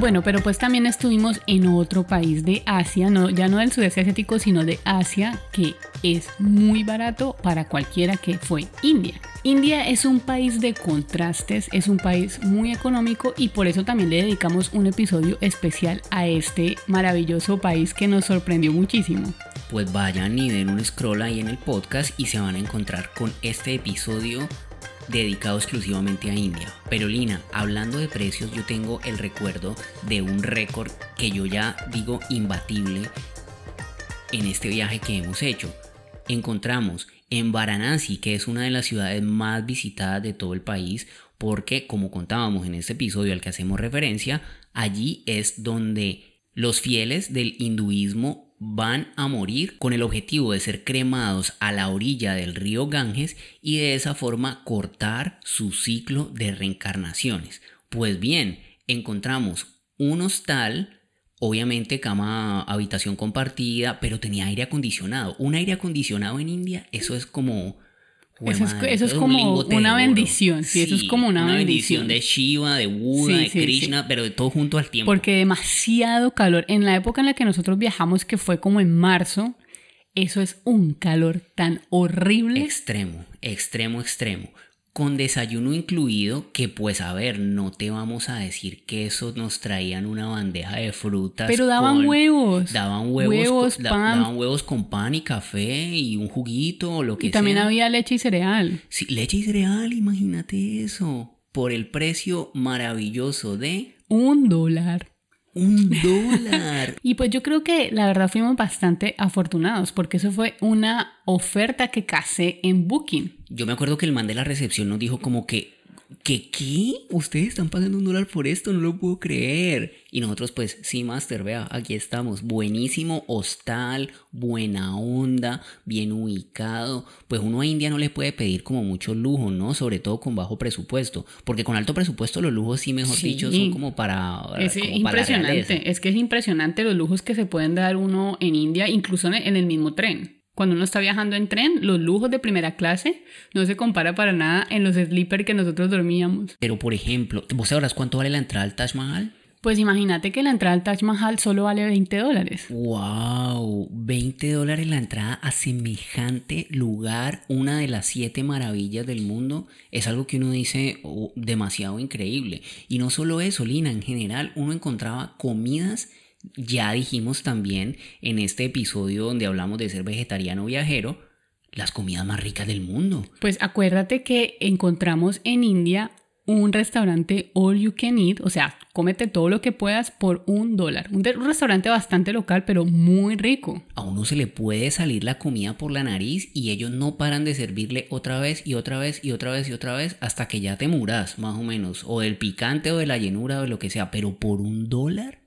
Bueno, pero pues también estuvimos en otro país de Asia, no, ya no del sudeste asiático, sino de Asia, que es muy barato para cualquiera que fue India. India es un país de contrastes, es un país muy económico y por eso también le dedicamos un episodio especial a este maravilloso país que nos sorprendió muchísimo. Pues vayan y den un scroll ahí en el podcast y se van a encontrar con este episodio dedicado exclusivamente a India. Pero Lina, hablando de precios, yo tengo el recuerdo de un récord que yo ya digo imbatible en este viaje que hemos hecho. Encontramos en Varanasi, que es una de las ciudades más visitadas de todo el país, porque como contábamos en este episodio al que hacemos referencia, allí es donde los fieles del hinduismo van a morir con el objetivo de ser cremados a la orilla del río Ganges y de esa forma cortar su ciclo de reencarnaciones. Pues bien, encontramos un hostal Obviamente cama, habitación compartida, pero tenía aire acondicionado. Un aire acondicionado en India, eso es como... Eso es, como una bendición, sí, eso es como una, bendición. de Shiva, de Buda, de Krishna, pero de todo junto al tiempo. Porque demasiado calor. En la época en la que nosotros viajamos, que fue como en marzo, eso es un calor tan horrible. Extremo, extremo, extremo con desayuno incluido, que pues a ver, no te vamos a decir que eso nos traían una bandeja de frutas. Pero daban huevos. Daban huevos, con, daban huevos con pan y café y un juguito o lo que y también había leche y cereal. Sí, leche y cereal, imagínate eso. Por el precio maravilloso de... Un dólar. Un dólar. y pues yo creo que la verdad fuimos bastante afortunados porque eso fue una oferta que casé en Booking. Yo me acuerdo que el man de la recepción nos dijo como que ¿Qué qué? ¿Ustedes están pagando un dólar por esto? No lo puedo creer. Y nosotros pues, sí, Master, vea, aquí estamos. Buenísimo hostal, buena onda, bien ubicado. Pues uno a India no le puede pedir como mucho lujo, ¿no? Sobre todo con bajo presupuesto. Porque con alto presupuesto los lujos sí, mejor dicho, son como para... Es impresionante. es que es impresionante los lujos que se pueden dar uno en India, incluso en el mismo tren. Cuando uno está viajando en tren, los lujos de primera clase no se compara para nada en los sleepers que nosotros dormíamos. Pero por ejemplo, ¿vos sabrás cuánto vale la entrada al Taj Mahal? Pues imagínate que la entrada al Taj Mahal solo vale 20 dólares. ¡Wow! 20 dólares la entrada a semejante lugar, una de las siete maravillas del mundo. Es algo que uno dice oh, demasiado increíble. Y no solo eso, Lina, en general uno encontraba comidas ya dijimos también en este episodio donde hablamos de ser vegetariano viajero, las comidas más ricas del mundo. Pues acuérdate que encontramos en India un restaurante all you can eat, o sea, cómete todo lo que puedas por un dólar. Un, restaurante bastante local, pero muy rico. A uno se le puede salir la comida por la nariz y ellos no paran de servirle otra vez y otra vez y otra vez y otra vez hasta que ya te muras, más o menos, o del picante o de la llenura o de lo que sea, pero por un dólar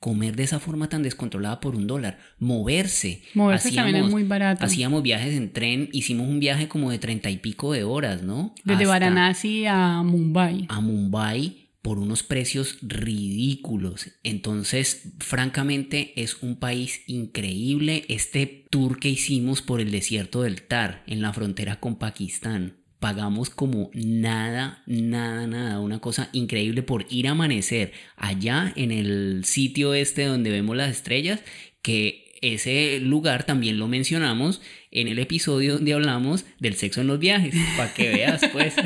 comer de esa forma tan descontrolada por un dólar, moverse. Moverse también es muy barato. Hacíamos viajes en tren, hicimos un viaje como de treinta y pico de horas, ¿no? Desde Varanasi a Mumbai. A Mumbai por unos precios ridículos. Entonces, francamente, es un país increíble. Este tour que hicimos por el desierto del Tar, en la frontera con Pakistán pagamos como nada, nada, nada, una cosa increíble por ir a amanecer allá en el sitio este donde vemos las estrellas, que ese lugar también lo mencionamos en el episodio donde hablamos del sexo en los viajes, para que veas pues.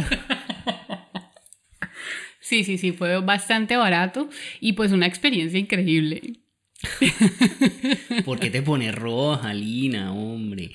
Sí, sí, sí, fue bastante barato y pues una experiencia increíble. ¿Por qué te pones roja, Lina, hombre?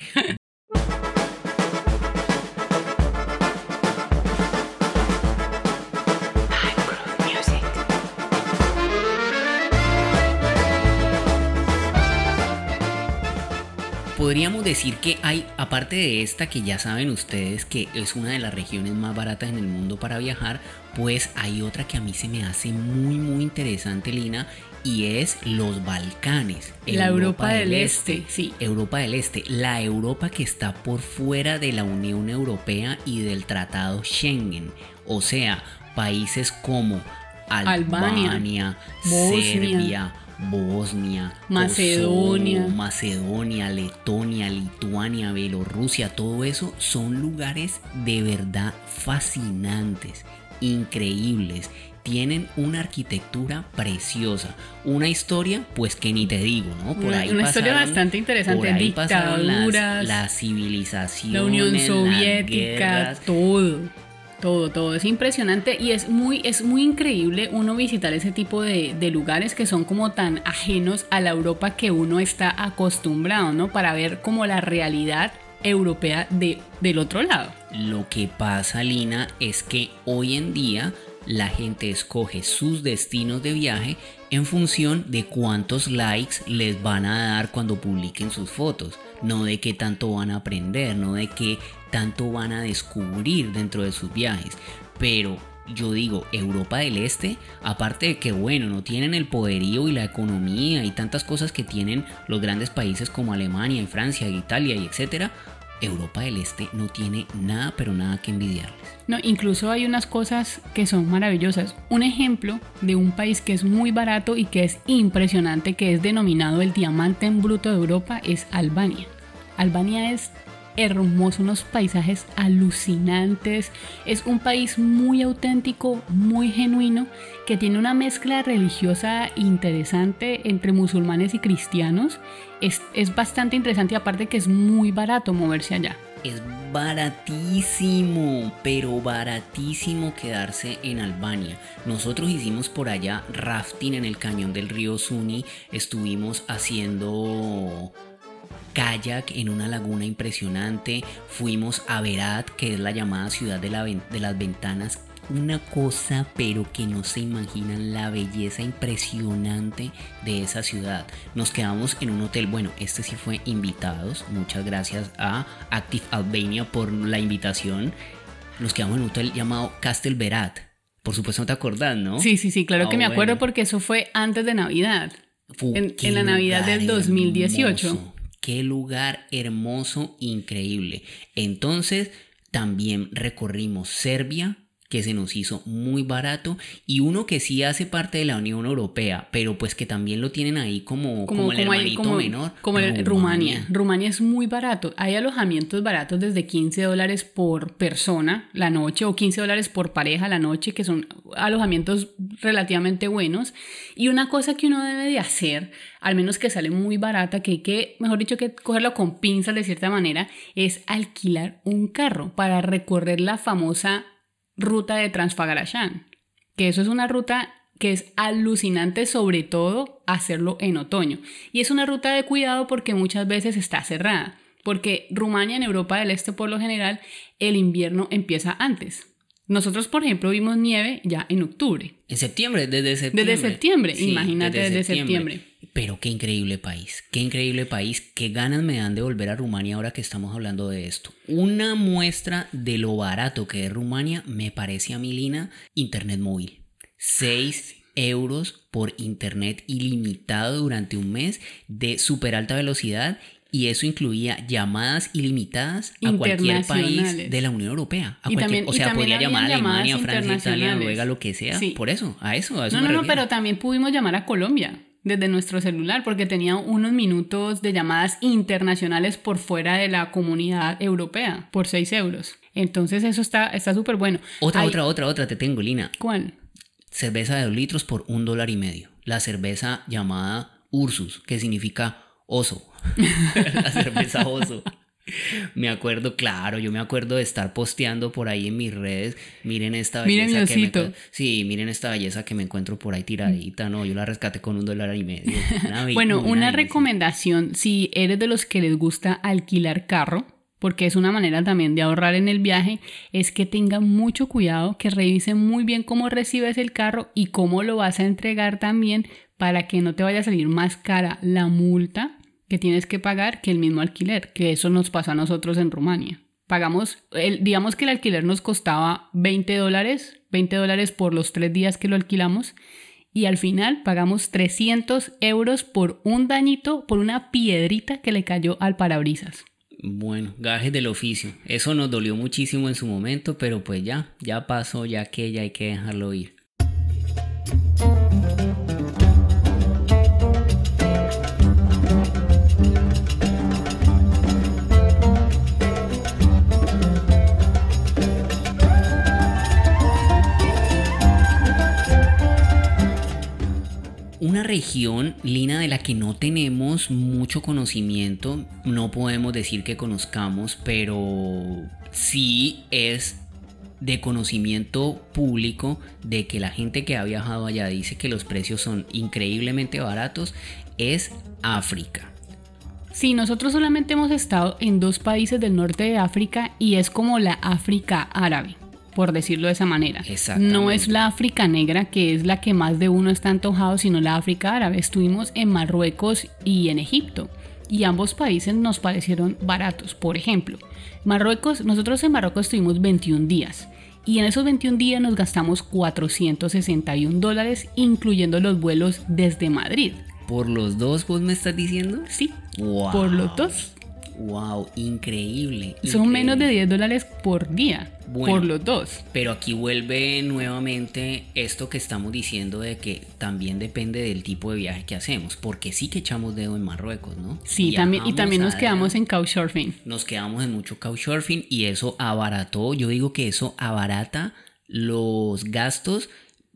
Podríamos decir que hay, aparte de esta que ya saben ustedes que es una de las regiones más baratas en el mundo para viajar, pues hay otra que a mí se me hace muy muy interesante, Lina, y es los Balcanes. La Europa, del, este, este, sí. Europa del Este, la Europa que está por fuera de la Unión Europea y del Tratado Schengen. O sea, países como Albania, Serbia, Bosnia, Macedonia. Kosovo, Macedonia, Letonia, Lituania, Bielorrusia, todo eso son lugares de verdad fascinantes, increíbles. Tienen una arquitectura preciosa, una historia, pues que ni te digo, ¿no? Por Una- ahí una historia pasaron- bastante interesante, por ahí pasaron las- dictaduras, las, civilizaciones, La Unión las Soviética, guerras. todo, todo, todo. Es impresionante y es muy, es muy increíble uno visitar ese tipo de, lugares que son como tan ajenos a la Europa que uno está acostumbrado, ¿no? Para ver como la realidad europea de, del otro lado. Lo que pasa, Lina, es que hoy en día la gente escoge sus destinos de viaje en función de cuántos likes les van a dar cuando publiquen sus fotos, no de qué tanto van a aprender, no de qué tanto van a descubrir dentro de sus viajes. Pero yo digo, Europa del Este, aparte de que bueno, no tienen el poderío y la economía y tantas cosas que tienen los grandes países como Alemania y Francia Italia y etcétera, Europa del Este no tiene nada pero nada que envidiarles. No, incluso hay unas cosas que son maravillosas. Un ejemplo de un país que es muy barato y que es impresionante, que es denominado el diamante en bruto de Europa, es Albania. Albania es hermoso, unos paisajes alucinantes. Es un país muy auténtico, muy genuino, que tiene una mezcla religiosa interesante entre musulmanes y cristianos. Es, es bastante interesante y aparte que es muy barato moverse allá. Es baratísimo, pero baratísimo quedarse en Albania. Nosotros hicimos por allá rafting en el cañón del río Suni, estuvimos haciendo kayak en una laguna impresionante, fuimos a Berat, que es la llamada ciudad de, la ven- de las ventanas. Una cosa, pero que no se imaginan la belleza impresionante de esa ciudad. Nos quedamos en un hotel, bueno, este sí fue invitados. Muchas gracias a Active Albania por la invitación. Nos quedamos en un hotel llamado Castel Berat. Por supuesto, no te acordás, ¿no? Sí, sí, sí, claro Ah, que me acuerdo bueno. porque eso fue antes de Navidad. En- en la Navidad del lugar 2018. hermoso, Qué lugar hermoso, increíble. Entonces, también recorrimos Serbia, que se nos hizo muy barato, y uno que sí hace parte de la Unión Europea, pero pues que también lo tienen ahí como, como, el ahí- hermanito como- menor. como el- Rumania. Rumania es muy barato. Hay alojamientos baratos desde 15 dólares por persona la noche o 15 dólares por pareja la noche, que son alojamientos relativamente buenos. Y una cosa que uno debe de hacer, al menos que sale muy barata, que hay que, mejor dicho, que cogerlo con pinzas de cierta manera, es alquilar un carro para recorrer la famosa ruta de Transfagarashan. Que eso es una ruta que es alucinante, sobre todo hacerlo en otoño. Y es una ruta de cuidado porque muchas veces está cerrada. Porque Rumania en Europa del Este por lo general el invierno empieza antes. Nosotros, por ejemplo, vimos nieve ya en octubre. En septiembre, desde septiembre. Desde septiembre, imagínate, desde septiembre. Pero qué increíble país, qué increíble país, qué ganas me dan de volver a Rumania ahora que estamos hablando de esto. Una muestra de lo barato que es Rumania me parece a mí, Lina, internet móvil. 6 euros por internet ilimitado durante un mes de súper alta velocidad y eso incluía llamadas ilimitadas a cualquier país de la Unión Europea. A cualquier- también- o sea, podría llamar a Alemania, Francia, Italia. Noruega, lo que sea. Sí. Por eso, a eso, a eso No, me no, no, pero también pudimos llamar a Colombia desde nuestro celular porque tenía unos minutos de llamadas internacionales por fuera de la comunidad europea por 6 euros. Entonces eso está está súper bueno. Otra, Hay- otra, otra, otra, te tengo, Lina. ¿Cuál? Cerveza de 2 litros por un dólar y medio. La cerveza llamada Ursus, que significa oso. la cerveza oso. Me acuerdo, claro, yo me acuerdo de estar posteando por ahí en mis redes. Miren esta Miren belleza mi que me Sí, miren esta belleza que me encuentro por ahí tiradita. No, yo la rescaté con un dólar y medio. Una Bueno, una recomendación si eres de los que les gusta alquilar carro, porque es una manera también de ahorrar en el viaje, es que tengan mucho cuidado, que revisen muy bien cómo recibes el carro y cómo lo vas a entregar también para que no te vaya a salir más cara la multa que tienes que pagar que el mismo alquiler, que eso nos pasó a nosotros en Rumania. Pagamos, el, digamos que el alquiler nos costaba 20 dólares, 20 dólares por los tres días que lo alquilamos y al final pagamos 300 euros por un dañito, por una piedrita que le cayó al parabrisas. Bueno, gajes del oficio. Eso nos dolió muchísimo en su momento, pero pues ya, ya pasó, ya que ya hay que dejarlo ir. Una región, Lina, de la que no tenemos mucho conocimiento, no podemos decir que conozcamos, pero sí es de conocimiento público de que la gente que ha viajado allá dice que los precios son increíblemente baratos, es África. Sí, nosotros solamente hemos estado en dos países del norte de África y es como la África árabe, por decirlo de esa manera. No es la África negra, que es la que más de uno está antojado, sino la África árabe. Estuvimos en Marruecos y en Egipto y ambos países nos parecieron baratos. Por ejemplo, Marruecos, nosotros en Marruecos estuvimos 21 días y en esos 21 días nos gastamos 461 dólares, incluyendo los vuelos desde Madrid. ¿Por los dos vos me estás diciendo? Sí, por los dos. Wow, increíble. Son menos de 10 dólares por día, por los dos. Pero aquí vuelve nuevamente esto que estamos diciendo de que también depende del tipo de viaje que hacemos, porque sí que echamos dedo en Marruecos, ¿no? Sí, también, y también nos quedamos en couchsurfing. Nos quedamos en mucho couchsurfing y eso abarató, yo digo que eso abarata los gastos,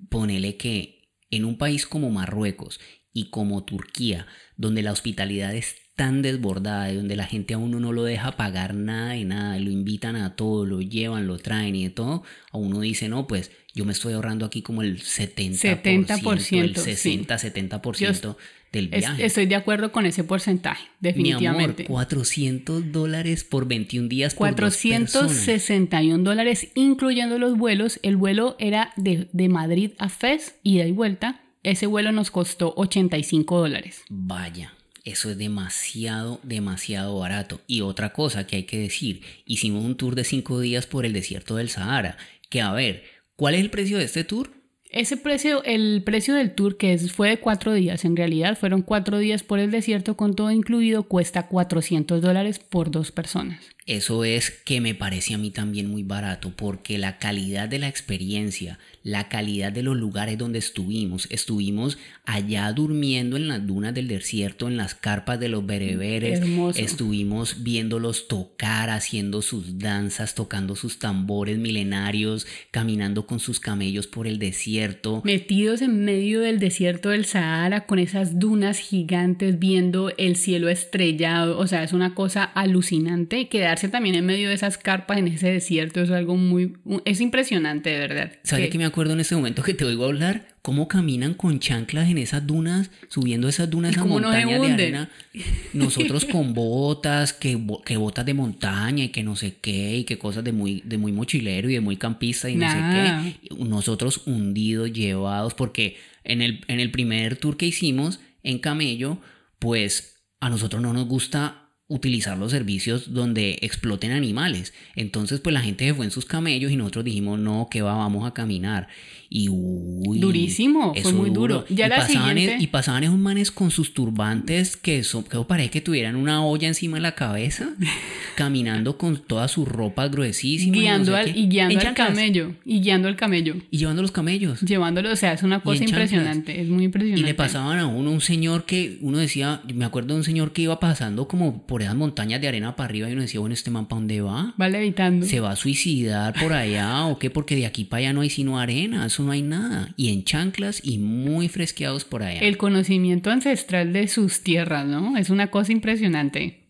ponele que en un país como Marruecos y como Turquía, donde la hospitalidad es tan desbordada y donde la gente a uno no lo deja pagar nada de nada, lo invitan a todo, lo llevan, lo traen y de todo, a uno dice, no, pues yo me estoy ahorrando aquí como el 70%, 70% el 60, 70% del viaje. estoy de acuerdo con ese porcentaje, definitivamente. Mi amor, 400 dólares por 21 días. Por 461 dólares, incluyendo los vuelos. El vuelo era de, de Madrid a Fez, ida y vuelta. Ese vuelo nos costó 85 dólares. Vaya. Eso es demasiado, demasiado barato. Y otra cosa que hay que decir, hicimos un tour de 5 días por el desierto del Sahara. Que a ver, ¿cuál es el precio de este tour? Ese precio, el precio del tour, que fue de cuatro días, en realidad fueron cuatro días por el desierto con todo incluido, cuesta 400 dólares por dos personas. Eso es que me parece a mí también muy barato, porque la calidad de la experiencia, la calidad de los lugares donde estuvimos. Estuvimos allá durmiendo en las dunas del desierto, en las carpas de los bereberes. Estuvimos viéndolos tocar, haciendo sus danzas, tocando sus tambores milenarios, caminando con sus camellos por el desierto. Metidos en medio del desierto del Sahara con esas dunas gigantes, viendo el cielo estrellado. O sea, es una cosa alucinante. Quedarse también en medio de esas carpas en ese desierto es algo muy... es impresionante, de verdad. ¿Sabes que me acuerdo en este momento que te oigo hablar cómo caminan con chanclas en esas dunas, subiendo esas dunas a montañas de arena. Nosotros con botas, que, que, botas de montaña y que no sé qué, y que cosas de muy, de muy mochilero y de muy campista y no sé qué. Nosotros hundidos, llevados, porque en el, en el primer tour que hicimos en camello, pues a nosotros no nos gusta utilizar los servicios donde exploten animales. Entonces, pues la gente se fue en sus camellos y nosotros dijimos, no, que va, vamos a caminar. Y uy, durísimo, fue muy duro. Ya y, pasaban y pasaban esos manes con sus turbantes que, son, que parece que tuvieran una olla encima de la cabeza, caminando con todas sus ropas gruesísimas. Guiando al, y guiando al camello. Y guiando al camello. Y llevando los camellos. Llevándolo, o sea, es una cosa impresionante, es muy impresionante. Y le pasaban a uno un señor que uno decía, me acuerdo de un señor que iba pasando como por esas montañas de arena para arriba y uno decía, bueno, este man para dónde va? Va levitando. ¿Se va a suicidar por allá o qué? Porque de aquí para allá no hay sino arena, eso no hay nada. Y en chanclas y muy fresqueados por allá. El conocimiento ancestral de sus tierras, ¿no? Es una cosa impresionante.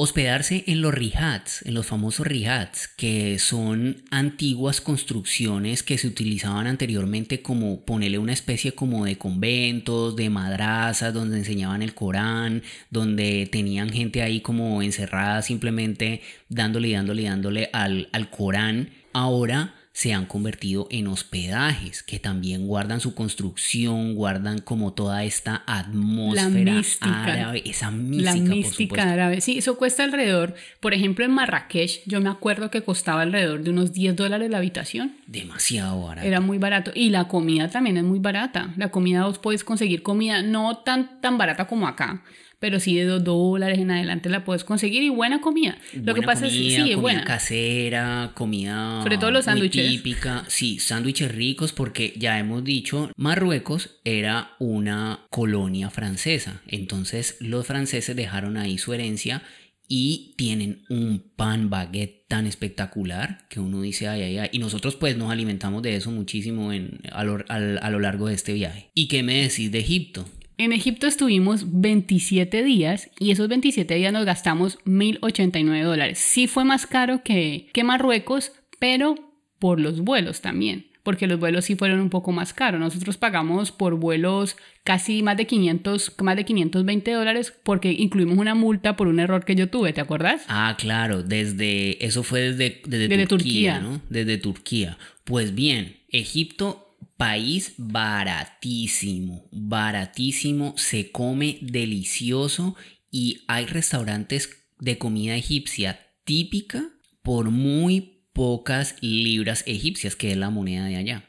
Hospedarse en los rihats, en los famosos rihats, que son antiguas construcciones que se utilizaban anteriormente como ponerle una especie como de conventos, de madrazas, donde enseñaban el Corán, donde tenían gente ahí como encerrada simplemente dándole y dándole y dándole al, al Corán. Ahora se han convertido en hospedajes que también guardan su construcción, guardan como toda esta atmósfera árabe, esa mística, la mística árabe. Sí, eso cuesta alrededor, por ejemplo en Marrakech, yo me acuerdo que costaba alrededor de unos 10 dólares la habitación. Demasiado barato. Era muy barato y la comida también es muy barata. La comida vos puedes conseguir comida no tan tan barata como acá, pero sí de dos dólares en adelante la puedes conseguir y buena comida. Lo que pasa es que sí, comida buena. casera, comida sobre todo los sándwiches típica, sí, sándwiches ricos porque ya hemos dicho, Marruecos era una colonia francesa, entonces los franceses dejaron ahí su herencia y tienen un pan baguette tan espectacular que uno dice ay, ay, ay. Y nosotros pues nos alimentamos de eso muchísimo en, a, lo, a lo largo de este viaje. ¿Y qué me decís de Egipto? En Egipto estuvimos 27 días y esos 27 días nos gastamos 1.089 dólares. Sí fue más caro que, que Marruecos, pero por los vuelos también porque los vuelos sí fueron un poco más caros. Nosotros pagamos por vuelos casi más de 500, más de 520 dólares porque incluimos una multa por un error que yo tuve, ¿te acuerdas? Ah, claro, desde, eso fue desde, desde, Turquía, ¿no? Desde Turquía. Pues bien, Egipto país baratísimo, baratísimo, se come delicioso y hay restaurantes de comida egipcia típica por muy pocas libras egipcias, que es la moneda de allá.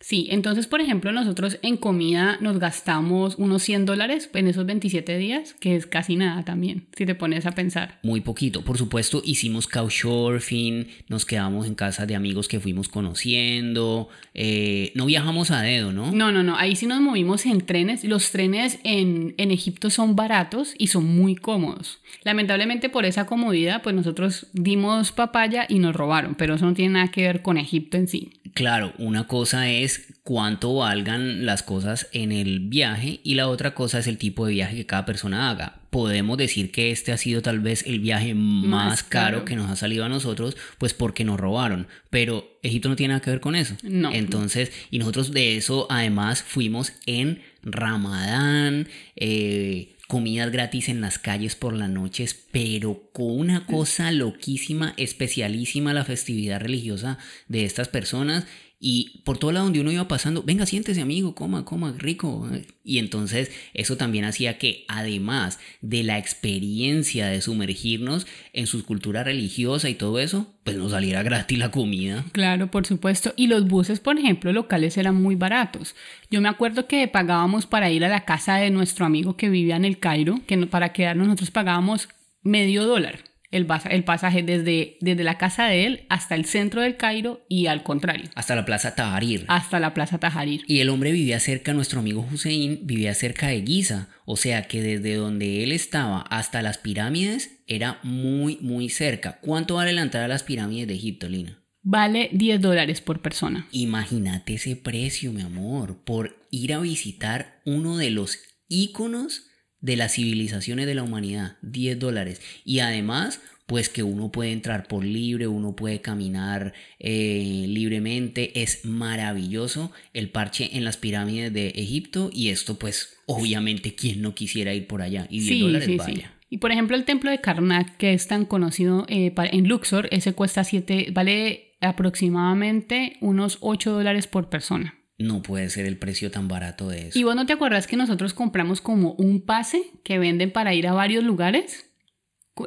Sí, entonces, por ejemplo, nosotros en comida nos gastamos unos 100 dólares en esos 27 días, que es casi nada también, si te pones a pensar. Muy poquito. Por supuesto, hicimos couchsurfing, nos quedamos en casa de amigos que fuimos conociendo. Eh, no viajamos a dedo, ¿no? No, no, no. Ahí sí nos movimos en trenes. Los trenes en, en Egipto son baratos y son muy cómodos. Lamentablemente, por esa comodidad, pues nosotros dimos papaya y nos robaron, pero eso no tiene nada que ver con Egipto en sí. Claro, una cosa es cuánto valgan las cosas en el viaje y la otra cosa es el tipo de viaje que cada persona haga. Podemos decir que este ha sido tal vez el viaje más, caro. que nos ha salido a nosotros, pues porque nos robaron. Pero Egipto no tiene nada que ver con eso. No. Entonces, y nosotros de eso además fuimos en Ramadán, eh, comidas gratis en las calles por las noches, pero con una cosa loquísima, especialísima la festividad religiosa de estas personas y por todo lado donde uno iba pasando, venga, siéntese amigo, coma, coma, rico. Y entonces eso también hacía que además de la experiencia de sumergirnos en su cultura religiosa y todo eso, pues nos saliera gratis la comida. Claro, por supuesto. Y los buses, por ejemplo, locales eran muy baratos. Yo me acuerdo que pagábamos para ir a la casa de nuestro amigo que vivía en el Cairo, que para quedarnos nosotros pagábamos medio dólar el, pasaje desde, desde la casa de él hasta el centro del Cairo y al contrario. Hasta la plaza Taharir. Hasta la plaza Taharir. Y el hombre vivía cerca, nuestro amigo Hussein vivía cerca de Giza, o sea que desde donde él estaba hasta las pirámides era muy, muy cerca. ¿Cuánto vale la entrada a las pirámides de Egipto, Lina? Vale 10 dólares por persona. Imagínate ese precio, mi amor, por ir a visitar uno de los íconos de las civilizaciones de la humanidad, 10 dólares. Y además, pues que uno puede entrar por libre, uno puede caminar eh, libremente. Es maravilloso el parche en las pirámides de Egipto y esto pues obviamente quien no quisiera ir por allá. Y 10 dólares vaya. Y por ejemplo el templo de Karnak, que es tan conocido eh, en Luxor, ese cuesta 7, vale aproximadamente unos 8 dólares por persona no puede ser el precio tan barato de eso. ¿Y vos no te acuerdas que nosotros compramos como un pase que venden para ir a varios lugares?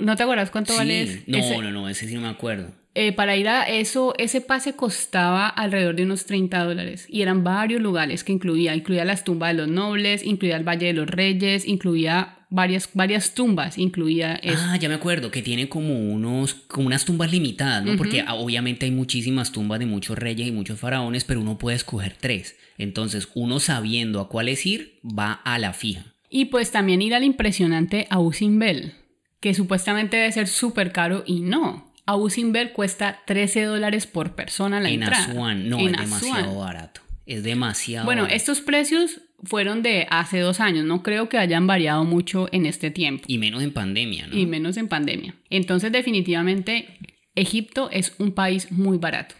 ¿No te acuerdas cuánto vale No, no, no, ese sí no me acuerdo. Eh, para ir a eso, ese pase costaba alrededor de unos 30 dólares y eran varios lugares que incluía, incluía las tumbas de los nobles, incluía el Valle de los Reyes, incluía varias, varias tumbas, incluía eso. Ah, ya me acuerdo, que tiene como, unos, como unas tumbas limitadas, ¿no? Porque obviamente hay muchísimas tumbas de muchos reyes y muchos faraones, pero uno puede escoger tres. Entonces, uno sabiendo a cuáles ir, va a la fija. Y pues también ir al impresionante Abu Simbel, que supuestamente debe ser súper caro y no. Abu Simbel cuesta 13 dólares por persona la en entrada. Asuán, no, es demasiado barato. Es demasiado. Bueno, estos precios fueron de hace dos años, no creo que hayan variado mucho en este tiempo. Y menos en pandemia, ¿no? Y menos en pandemia. Entonces definitivamente Egipto es un país muy barato.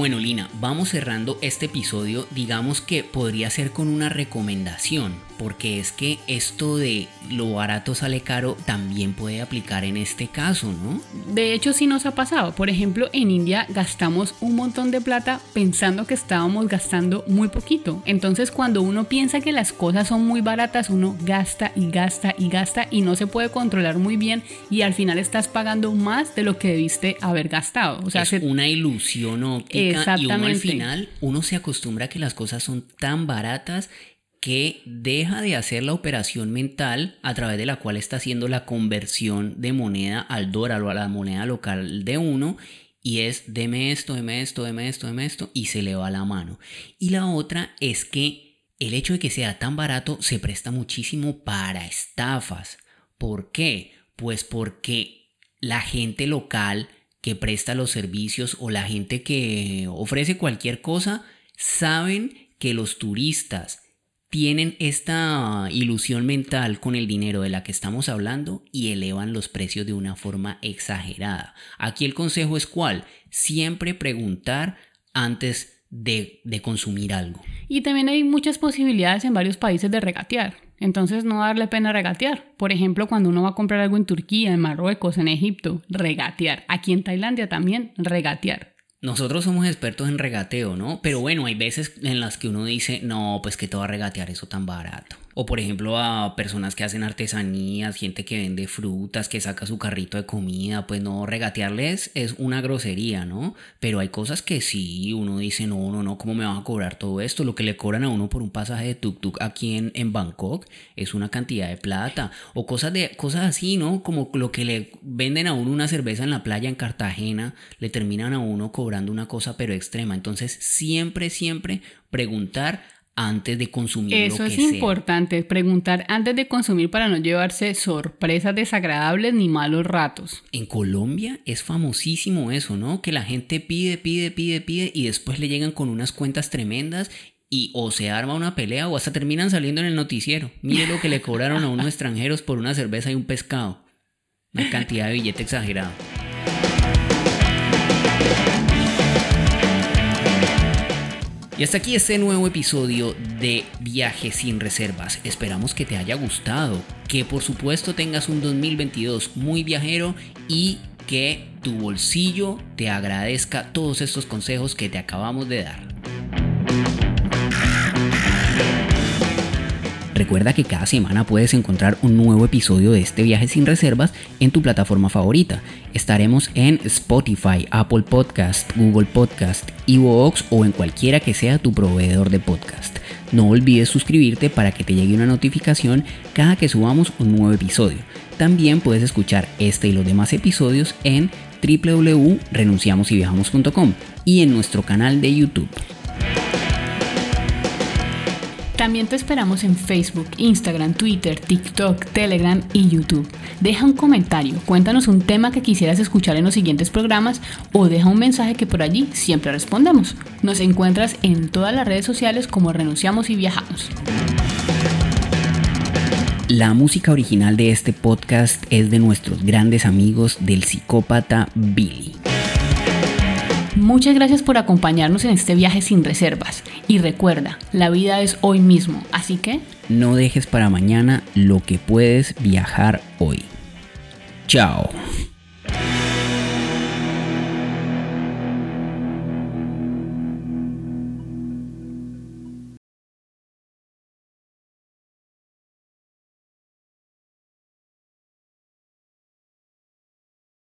Bueno, Lina, vamos cerrando este episodio, digamos que podría ser con una recomendación, porque es que esto de lo barato sale caro también puede aplicar en este caso, ¿no? De hecho, sí nos ha pasado. Por ejemplo, en India gastamos un montón de plata pensando que estábamos gastando muy poquito. Entonces, cuando uno piensa que las cosas son muy baratas, uno gasta y gasta y gasta y no se puede controlar muy bien y al final estás pagando más de lo que debiste haber gastado. O sea, es una ilusión óptica y uno al final uno se acostumbra a que las cosas son tan baratas que deja de hacer la operación mental a través de la cual está haciendo la conversión de moneda al dólar o a la moneda local de uno y es deme esto, deme esto, deme esto, deme esto y se le va la mano. Y la otra es que el hecho de que sea tan barato se presta muchísimo para estafas ¿Por qué? Pues porque la gente local que presta los servicios o la gente que ofrece cualquier cosa saben que los turistas tienen esta ilusión mental con el dinero de la que estamos hablando y elevan los precios de una forma exagerada. Aquí el consejo es cuál, siempre preguntar antes de, de, consumir algo. Y también hay muchas posibilidades en varios países de regatear. Entonces no darle pena regatear. Por ejemplo, cuando uno va a comprar algo en Turquía, en Marruecos, en Egipto, regatear. Aquí en Tailandia también, regatear. Nosotros somos expertos en regateo, ¿no? Pero bueno, hay veces en las que uno dice, no, pues que te va a regatear eso tan barato. O por ejemplo a personas que hacen artesanías, gente que vende frutas, que saca su carrito de comida, pues no, regatearles es una grosería, ¿no? Pero hay cosas que sí, uno dice, no, no, no, ¿cómo me van a cobrar todo esto? Lo que le cobran a uno por un pasaje de tuk-tuk aquí en, en Bangkok es una cantidad de plata. O cosas, de, cosas así, ¿no? Como lo que le venden a uno una cerveza en la playa en Cartagena, le terminan a uno cobrando una cosa pero extrema. Entonces siempre, siempre preguntar antes de consumir. Eso es importante, preguntar antes de consumir para no llevarse sorpresas desagradables ni malos ratos. En Colombia es famosísimo eso, ¿no? Que la gente pide, pide, pide, pide y después le llegan con unas cuentas tremendas y o se arma una pelea o hasta terminan saliendo en el noticiero. Mire lo que le cobraron a unos extranjeros por una cerveza y un pescado. Una cantidad de billete exagerado. Y hasta aquí este nuevo episodio de Viaje sin Reservas. Esperamos que te haya gustado, que por supuesto tengas un 2022 muy viajero y que tu bolsillo te agradezca todos estos consejos que te acabamos de dar. Recuerda que cada semana puedes encontrar un nuevo episodio de este viaje sin reservas en tu plataforma favorita. Estaremos en Spotify, Apple Podcast, Google Podcast, Evox o en cualquiera que sea tu proveedor de podcast. No olvides suscribirte para que te llegue una notificación cada que subamos un nuevo episodio. También puedes escuchar este y los demás episodios en www.renunciamosyviajamos.com y en nuestro canal de YouTube. También te esperamos en Facebook, Instagram, Twitter, TikTok, Telegram y YouTube. Deja un comentario, cuéntanos un tema que quisieras escuchar en los siguientes programas o deja un mensaje que por allí siempre respondemos. Nos encuentras en todas las redes sociales como Renunciamos y Viajamos. La música original de este podcast es de nuestros grandes amigos del psicópata Billy. Muchas gracias por acompañarnos en este viaje sin reservas. Y recuerda, la vida es hoy mismo, así que... No dejes para mañana lo que puedes viajar hoy. Chao.